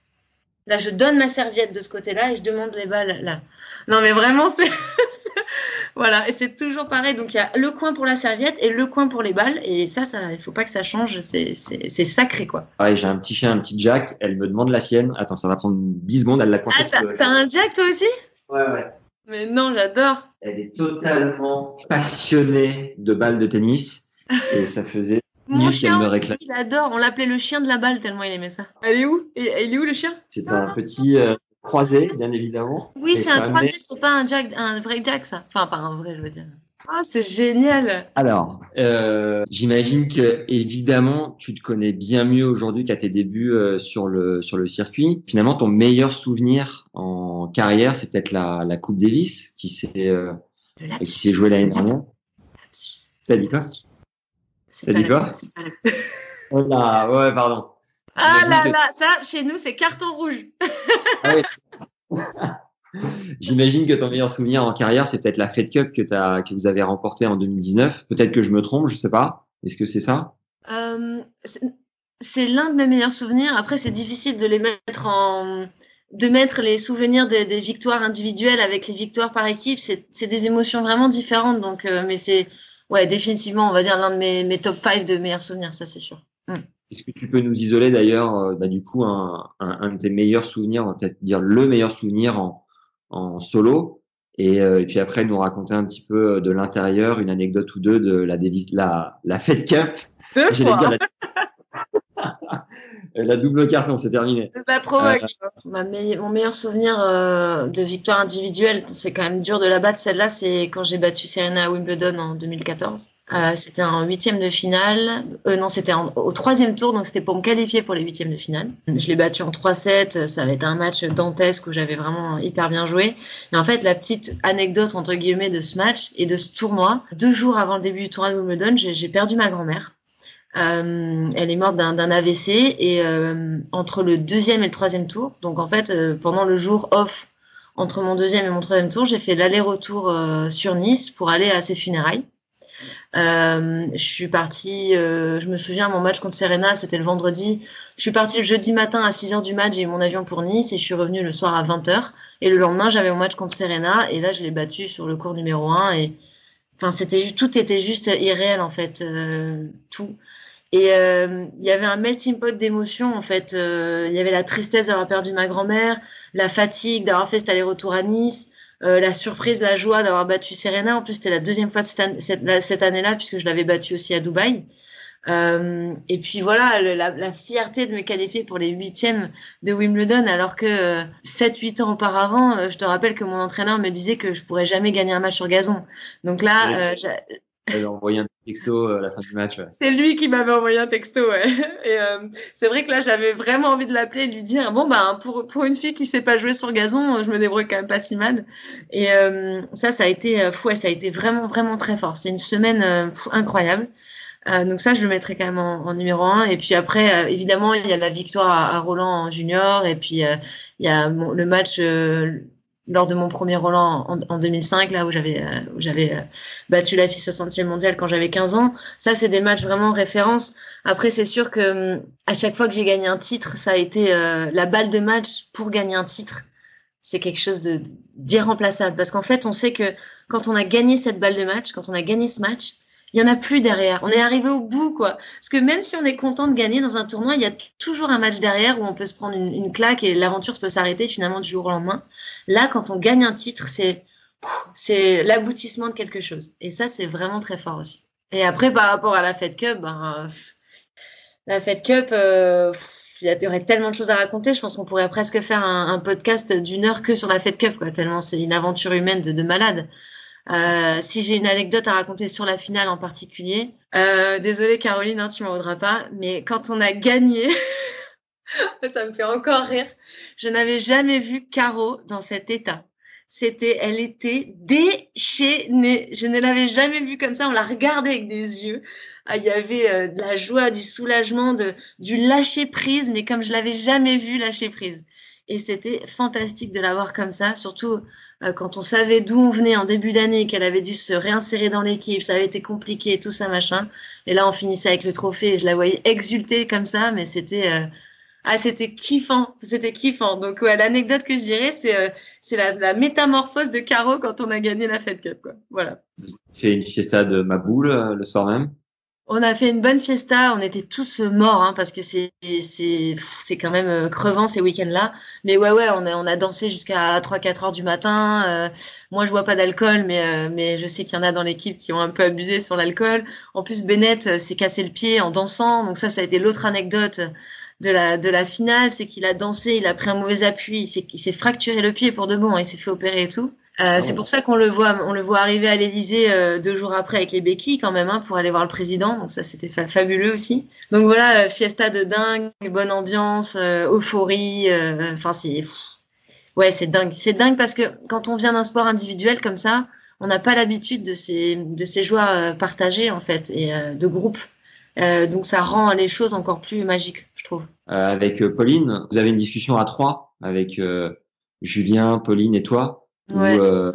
Speaker 6: là je donne ma serviette de ce côté-là et je demande les balles là. Non mais vraiment c'est voilà et c'est toujours pareil. Donc il y a le coin pour la serviette et le coin pour les balles et ça, ça il faut pas que ça change. C'est c'est c'est sacré quoi.
Speaker 8: Ouais, j'ai un petit chien, un petit Jack. Elle me demande la sienne. Attends, ça va prendre 10 secondes. Elle l'a coincé.
Speaker 6: Ah,
Speaker 8: le-
Speaker 6: t'as un Jack toi aussi?
Speaker 8: Ouais, ouais.
Speaker 6: Mais non, j'adore.
Speaker 8: Elle est totalement passionnée de balles de tennis. Et ça faisait
Speaker 6: Mon chien
Speaker 8: me
Speaker 6: aussi,
Speaker 8: réclame.
Speaker 6: il adore. On l'appelait le chien de la balle tellement il aimait ça. Elle est où? Et il est où le chien?
Speaker 8: C'est un petit euh, croisé, bien évidemment.
Speaker 6: Oui, c'est un croisé, c'est pas un Jack, un vrai Jack ça. Enfin, pas un vrai, je veux dire. Ah, c'est génial.
Speaker 8: Alors, euh, j'imagine que évidemment, tu te connais bien mieux aujourd'hui qu'à tes débuts euh, sur le sur le circuit. Finalement, ton meilleur souvenir en carrière, c'est peut-être la, la Coupe Davis qui s'est euh,
Speaker 6: Le
Speaker 8: qui s'est jouée l'année dernière. T'as dit quoi?
Speaker 6: C'est pas
Speaker 8: quoi
Speaker 6: c'est pas la-
Speaker 8: Oh là, ouais, pardon.
Speaker 6: Ah là
Speaker 8: que-
Speaker 6: là, ça, chez nous, c'est carton rouge.
Speaker 8: Ah. J'imagine que ton meilleur souvenir en carrière, c'est peut-être la Fed Cup que, t'as- que vous avez remportée en 2019. Peut-être que je me trompe, je sais pas. Est-ce que c'est ça?
Speaker 6: Euh, c'est- l'un de mes meilleurs souvenirs. Après, c'est difficile de les mettre en de mettre les souvenirs des, des victoires individuelles avec les victoires par équipe. C'est c'est des émotions vraiment différentes. Donc, euh, mais c'est ouais, définitivement, on va dire l'un de mes, mes top 5 de meilleurs souvenirs, ça c'est sûr.
Speaker 8: Est-ce que tu peux nous isoler d'ailleurs, euh, bah, du coup, un, un, un de tes meilleurs souvenirs, on va peut-être dire le meilleur souvenir en, en solo, et, euh, et puis après nous raconter un petit peu euh, de l'intérieur, une anecdote ou deux de la Davis, la, la Fed Cup.
Speaker 6: Deux
Speaker 8: J'allais
Speaker 6: fois.
Speaker 8: dire la-
Speaker 9: La double carton, c'est terminé.
Speaker 6: Pas provoque. Ma Mon meilleur souvenir euh, de victoire individuelle, c'est quand même dur de la battre. Celle-là, c'est quand j'ai battu Serena à Wimbledon en 2014. Euh, c'était en huitième de finale. Euh, non, c'était au troisième tour, donc c'était pour me qualifier pour les huitièmes de finale. Je l'ai battu en 3-7. Ça avait été un match dantesque où j'avais vraiment hyper bien joué. Et en fait, la petite anecdote entre guillemets de ce match et de ce tournoi, deux jours avant le début du tournoi de Wimbledon, j'ai perdu ma grand-mère. Euh, elle est morte d'un AVC et euh, entre le deuxième et le troisième tour, donc en fait euh, pendant le jour off entre mon deuxième et mon troisième tour, j'ai fait l'aller-retour sur Nice pour aller à ses funérailles. je suis partie, je me souviens, mon match contre Serena, c'était le vendredi. Je suis partie le jeudi matin à 6h du match, j'ai eu mon avion pour Nice et je suis revenue le soir à 20h. Et le lendemain, j'avais mon match contre Serena et là, je l'ai battu sur le cours numéro 1 et enfin, c'était tout était juste irréel en fait, tout. Et euh, il y avait un melting pot d'émotions en fait. Euh, il y avait la tristesse d'avoir perdu ma grand-mère, la fatigue d'avoir fait cet aller-retour à Nice, euh, la surprise, la joie d'avoir battu Serena. En plus, c'était la deuxième fois de cette, année-là puisque je l'avais battue aussi à Dubaï. et puis voilà, la, la, fierté de me qualifier pour les huitièmes de Wimbledon, alors que 7-8 ans auparavant, je te rappelle que mon entraîneur me disait que je pourrais jamais gagner un match sur gazon. Donc là,
Speaker 9: elle a envoyé un texto à la fin du match.
Speaker 6: C'est lui qui m'avait envoyé un texto, ouais. Et euh, c'est vrai que là, j'avais vraiment envie de l'appeler et lui dire bon, bah, pour, pour une fille qui sait pas jouer sur gazon, je me débrouille quand même pas si mal. Et euh, ça, ça a été fou, ça a été vraiment, vraiment très fort. C'est une semaine euh, incroyable. donc ça, je le mettrai quand même en, numéro un. Et puis après, évidemment, il y a la victoire à, Roland en junior. Et puis, il y a le match lors de mon premier Roland en, 2005, là où j'avais euh, j'avais euh, battu la fille 60e mondiale quand j'avais 15 ans. Ça, c'est des matchs vraiment référence. Après, c'est sûr que hum, à chaque fois que j'ai gagné un titre, ça a été euh, la balle de match pour gagner un titre. C'est quelque chose d'irremplaçable parce qu'en fait, on sait que quand on a gagné cette balle de match, quand on a gagné ce match, il y en a plus derrière. On est arrivé au bout, quoi. Parce que même si on est content de gagner dans un tournoi, il y a toujours un match derrière où on peut se prendre une, claque et l'aventure peut s'arrêter finalement du jour au lendemain. Là, quand on gagne un titre, c'est c'est l'aboutissement de quelque chose. Et ça, c'est vraiment très fort aussi. Et après, par rapport à la Fed Cup, ben, la Fed Cup, euh, il y aurait tellement de choses à raconter. Je pense qu'on pourrait presque faire un, podcast d'une heure que sur la Fed Cup, quoi, tellement c'est une aventure humaine de malade. Euh, si j'ai une anecdote à raconter sur la finale en particulier, euh, désolée Caroline, hein, tu m'en voudras pas, mais quand on a gagné, ça me fait encore rire. Je n'avais jamais vu Caro dans cet état. C'était, elle était déchaînée. Je ne l'avais jamais vue comme ça. On la regardait avec des yeux. Ah, il y avait euh, de la joie, du soulagement, du lâcher prise, mais comme je l'avais jamais vu lâcher prise. Et c'était fantastique de la voir comme ça, surtout euh, quand on savait d'où on venait en début d'année, qu'elle avait dû se réinsérer dans l'équipe, ça avait été compliqué, tout ça, machin. Et là, on finissait avec le trophée et je la voyais exulter comme ça, mais c'était... Euh, ah, c'était kiffant, c'était kiffant. Donc, l'anecdote que je dirais, c'est euh, la, métamorphose de Caro quand on a gagné la Fed Cup, quoi. Voilà.
Speaker 9: Fait une fiesta de ma boule le soir même.
Speaker 6: On a fait une bonne fiesta, on était tous morts hein, parce que c'est c'est quand même euh, crevant ces week-ends-là. Mais ouais ouais, on a on a dansé jusqu'à 3-4 heures du matin. Euh, moi je bois pas d'alcool, mais euh, mais je sais qu'il y en a dans l'équipe qui ont un peu abusé sur l'alcool. En plus Bennett s'est cassé le pied en dansant, donc ça ça a été l'autre anecdote de la de la finale, c'est qu'il a dansé, il a pris un mauvais appui, il s'est fracturé le pied pour de bon, hein, il s'est fait opérer et tout. Euh, c'est pour ça qu'on le voit, on le voit arriver à l'Elysée euh, deux jours après avec les béquilles quand même, hein, pour aller voir le président. Donc ça, c'était fabuleux aussi. Donc voilà, euh, fiesta de dingue, bonne ambiance, euphorie. Enfin, c'est ouais, c'est dingue. C'est dingue parce que quand on vient d'un sport individuel comme ça, on n'a pas l'habitude de ces de ces joies partagées en fait et de groupe. donc ça rend les choses encore plus magiques, je trouve.
Speaker 9: avec Pauline, vous avez une discussion à trois avec Julien, Pauline et toi euh,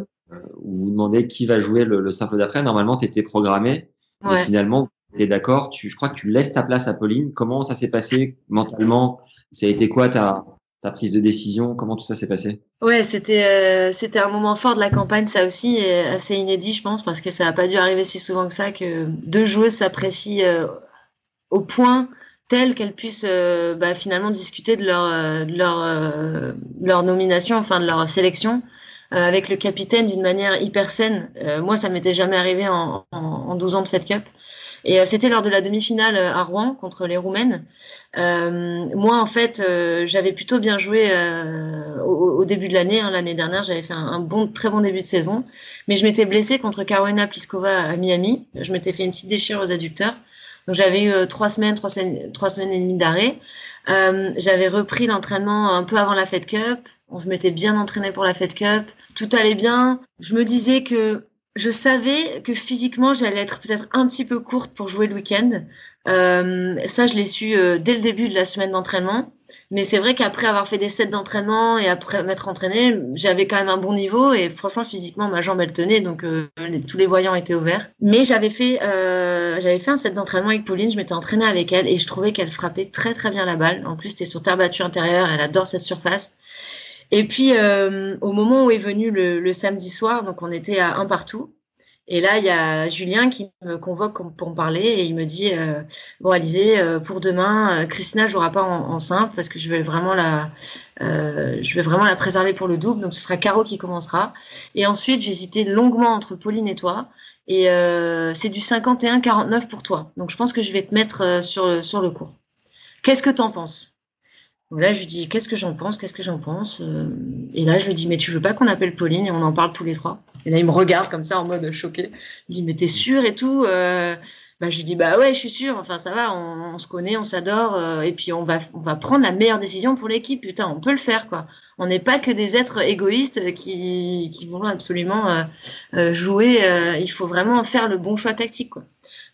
Speaker 9: où, vous demandez qui va jouer le, simple d'après. Normalement, tu étais programmé, mais finalement, tu es d'accord. je crois que tu laisses ta place à Pauline. Comment ça s'est passé mentalement? Ça a été quoi ta, ta prise de décision? Comment tout ça s'est passé?
Speaker 6: Ouais, c'était euh, c'était un moment fort de la campagne, ça aussi, assez inédit, je pense, parce que ça n'a pas dû arriver si souvent que ça que deux joueuses s'apprécient euh, au point telles qu'elles puissent bah, finalement discuter de leur, de leur, leur nomination, enfin de leur sélection. Avec le capitaine d'une manière hyper saine. moi, ça m'était jamais arrivé en, en, en, 12 ans de Fed Cup. Et euh, c'était lors de la demi-finale euh, à Rouen contre les Roumaines. Euh, moi, en fait, j'avais plutôt bien joué au, début de l'année. Hein, l'année dernière, j'avais fait un, bon, très bon début de saison. Mais je m'étais blessée contre Carolina Pliskova à Miami. Je m'étais fait une petite déchirure aux adducteurs. Donc j'avais eu trois semaines, trois semaines, trois semaines et demie d'arrêt. Euh, j'avais repris l'entraînement un peu avant la Fed Cup. On se mettait bien entraîné pour la Fed Cup. Tout allait bien. Je me disais que je savais que physiquement j'allais être peut-être un petit peu courte pour jouer le week-end. Euh, ça, je l'ai su euh, dès le début de la semaine d'entraînement. Mais c'est vrai qu'après avoir fait des sets d'entraînement et après m'être entraîné, j'avais quand même un bon niveau et franchement physiquement ma jambe elle tenait donc euh, tous les voyants étaient ouverts. Mais j'avais fait j'avais fait un set d'entraînement avec Pauline, je m'étais entraînée avec elle et je trouvais qu'elle frappait très très bien la balle. En plus c'était sur terre battue intérieure, elle adore cette surface. Et puis, euh, au moment où est venu le, le, samedi soir, donc on était à un partout. Et là, il y a Julien qui me convoque pour me parler et il me dit euh, bon Alizé, euh, pour demain, euh, Christina jouera pas en, simple parce que je vais vraiment la, je vais vraiment la préserver pour le double. Donc ce sera Caro qui commencera. Et ensuite, j'hésitais longuement entre Pauline et toi. Et c'est du 51-49 pour toi. Donc je pense que je vais te mettre sur sur le cours. Qu'est-ce que tu en penses? Là, je lui dis qu'est-ce que j'en pense, qu'est-ce que j'en pense. Euh, et là, je lui dis mais tu veux pas qu'on appelle Pauline et on en parle tous les trois. Et là, il me regarde comme ça en mode choqué. Il me dit mais t'es sûr et tout. Euh, bah, je lui dis bah ouais, je suis sûr. Enfin ça va, on, se connaît, on s'adore euh, et puis on va on va prendre la meilleure décision pour l'équipe. Putain, on peut le faire quoi. On n'est pas que des êtres égoïstes qui qui voulons absolument jouer. il faut vraiment faire le bon choix tactique quoi.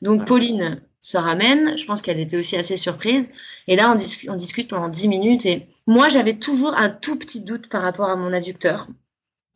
Speaker 6: Donc Pauline, se ramène. Je pense qu'elle était aussi assez surprise. Et là, on, on discute pendant 10 minutes. Et moi, j'avais toujours un tout petit doute par rapport à mon adducteur.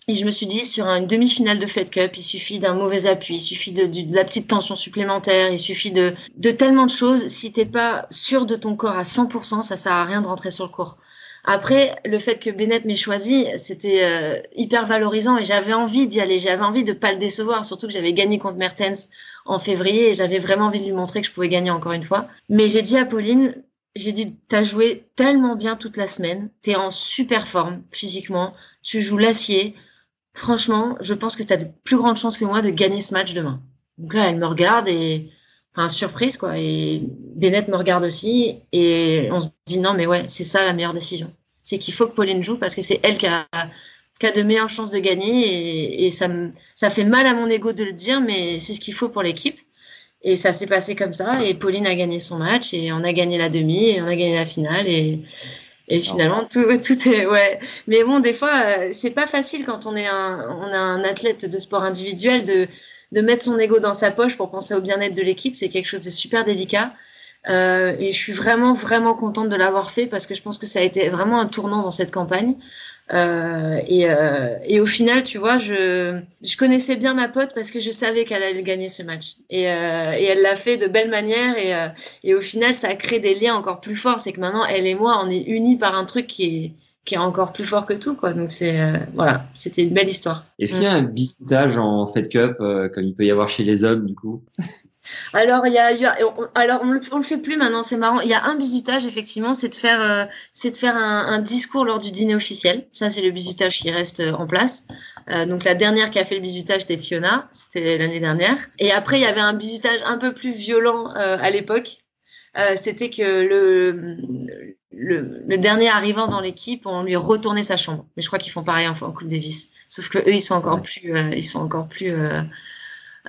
Speaker 6: Et je me suis dit, sur une demi-finale de Fed Cup, il suffit d'un mauvais appui, il suffit de, la petite tension supplémentaire, il suffit de, de tellement de choses. Si t'es pas sûr de ton corps à 100%, ça sert à rien de rentrer sur le court. Après, le fait que Bennett m'ait choisi, c'était euh, hyper valorisant et j'avais envie d'y aller. J'avais envie de pas le décevoir, surtout que j'avais gagné contre Mertens en février et j'avais vraiment envie de lui montrer que je pouvais gagner encore une fois. Mais j'ai dit à Pauline, j'ai dit, t'as joué tellement bien toute la semaine, t'es en super forme physiquement, tu joues l'acier. Franchement, je pense que t'as de plus grandes chances que moi de gagner ce match demain. Donc là, elle me regarde et surprise quoi. Et Bennett me regarde aussi et on se dit non mais ouais c'est ça la meilleure décision. C'est qu'il faut que Pauline joue parce que c'est elle qui a, qui a de meilleures chances de gagner et, et ça ça fait mal à mon ego de le dire mais c'est ce qu'il faut pour l'équipe. Et ça s'est passé comme ça et Pauline a gagné son match et on a gagné la demi et on a gagné la finale et et finalement, tout, tout est, ouais. Mais bon, des fois, euh, c'est pas facile quand on est un, on a un athlète de sport individuel de, de mettre son ego dans sa poche pour penser au bien-être de l'équipe, c'est quelque chose de super délicat. Euh, et je suis vraiment, vraiment contente de l'avoir fait parce que je pense que ça a été vraiment un tournant dans cette campagne. Euh, et, euh, et, au final, tu vois, je, je connaissais bien ma pote parce que je savais qu'elle allait gagner ce match. Et, euh, et elle l'a fait de belle manière. Et, euh, et au final, ça a créé des liens encore plus forts. C'est que maintenant, elle et moi, on est unis par un truc qui est, qui est encore plus fort que tout quoi. Donc c'est euh, voilà. C'était une belle histoire.
Speaker 9: Est-ce qu'il y a un bisutage en Fed Cup euh, comme il peut y avoir chez les hommes du coup?
Speaker 6: Alors il y a, alors on le, le fait plus maintenant c'est marrant. Il y a un bisutage effectivement c'est de faire euh, c'est de faire un, un, discours lors du dîner officiel. Ça c'est le bisutage qui reste en place. Donc la dernière qui a fait le bisutage c'était Fiona. C'était l'année dernière. Et après il y avait un bisutage un peu plus violent à l'époque. C'était que le, le, le, dernier arrivant dans l'équipe, on lui retournait sa chambre. Mais je crois qu'ils font pareil en, en Coupe Davis. Sauf que eux, ils sont encore plus, euh, ils sont encore plus, euh,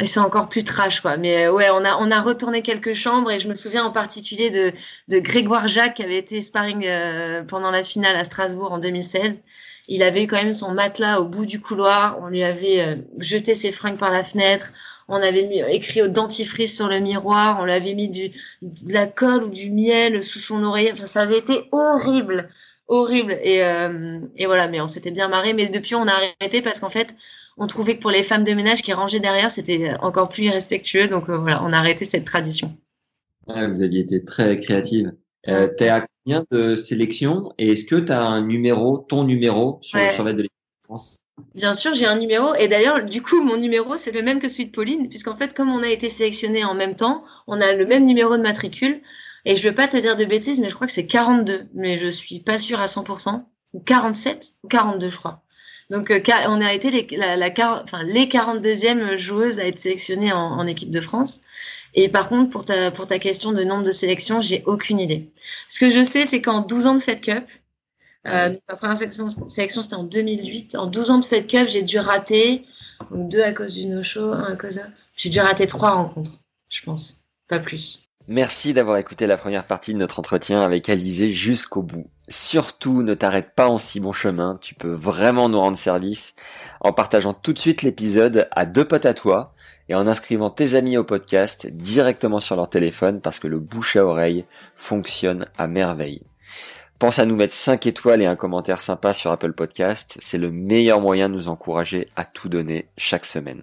Speaker 6: ils sont encore plus trash quoi. Mais euh, ouais, on a on a retourné quelques chambres et je me souviens en particulier de de Grégoire Jacques qui avait été sparring euh, pendant la finale à Strasbourg en 2016. Il avait eu quand même son matelas au bout du couloir. On lui avait jeté ses fringues par la fenêtre on avait mis, écrit au dentifrice sur le miroir, on lui avait mis du, de la colle ou du miel sous son oreiller. Enfin, ça avait été horrible, horrible. Et, euh, et voilà, mais on s'était bien marré. Mais depuis, on a arrêté parce qu'en fait, on trouvait que pour les femmes de ménage qui rangeaient derrière, c'était encore plus irrespectueux. Donc euh, voilà, on a arrêté cette tradition.
Speaker 9: Ah, vous aviez été très créative. Euh, tu à combien de sélections? Et est-ce que tu as un numéro, ton numéro sur le survêt de l'équipe de France?
Speaker 6: Bien sûr, j'ai un numéro. Et d'ailleurs, du coup, mon numéro, c'est le même que celui de Pauline, puisqu'en fait, comme on a été sélectionné en même temps, on a le même numéro de matricule. Et je ne vais pas te dire de bêtises, mais je crois que c'est 42. Mais je suis pas sûre à 100%. Ou 47 ou 42, je crois. Donc, euh, on a été les, la, la, enfin, les 42e joueuses à être sélectionnées en, en, équipe de France. Et par contre, pour ta, pour ta question de nombre de sélections, j'ai aucune idée. Ce que je sais, c'est qu'en 12 ans de Fed Cup, euh, ma première sélection, sélection c'était en 2008. En 12 ans de Fed Cup, j'ai dû rater, donc deux à cause du no-show, un à cause de... J'ai dû rater trois rencontres, je pense, pas plus.
Speaker 8: Merci d'avoir écouté la première partie de notre entretien avec Alizé jusqu'au bout. Surtout, ne t'arrête pas en si bon chemin, tu peux vraiment nous rendre service en partageant tout de suite l'épisode à deux potes à toi et en inscrivant tes amis au podcast directement sur leur téléphone parce que le bouche à oreille fonctionne à merveille. Pense à nous mettre 5 étoiles et un commentaire sympa sur Apple Podcast, c'est le meilleur moyen de nous encourager à tout donner chaque semaine.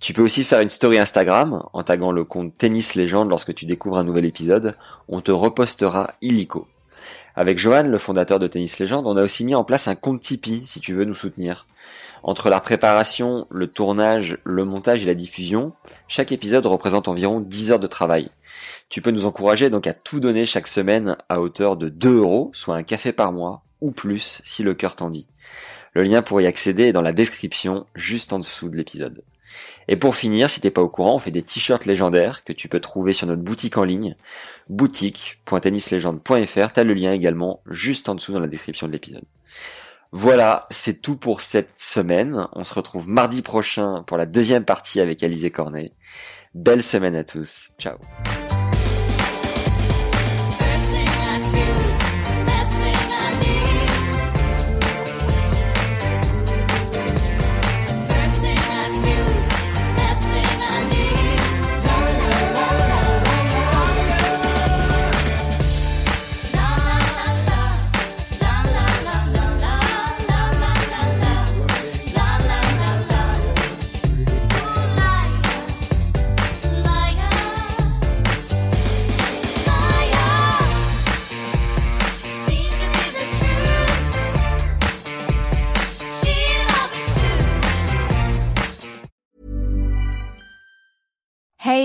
Speaker 8: Tu peux aussi faire une story Instagram en taguant le compte Tennis Légende lorsque tu découvres un nouvel épisode, on te repostera illico. Avec Johan, le fondateur de Tennis Légende, on a aussi mis en place un compte Tipeee si tu veux nous soutenir. Entre la préparation, le tournage, le montage et la diffusion, chaque épisode représente environ 10 heures de travail. Tu peux nous encourager donc à tout donner chaque semaine à hauteur de 2 euros, soit un café par mois, ou plus si le cœur t'en dit. Le lien pour y accéder est dans la description, juste en dessous de l'épisode. Et pour finir, si t'es pas au courant, on fait des t-shirts légendaires que tu peux trouver sur notre boutique en ligne, boutique.tennislegende.fr, t'as le lien également juste en dessous dans la description de l'épisode. Voilà, c'est tout pour cette semaine. On se retrouve mardi prochain pour la deuxième partie avec Alizé Cornet. Belle semaine à tous. Ciao.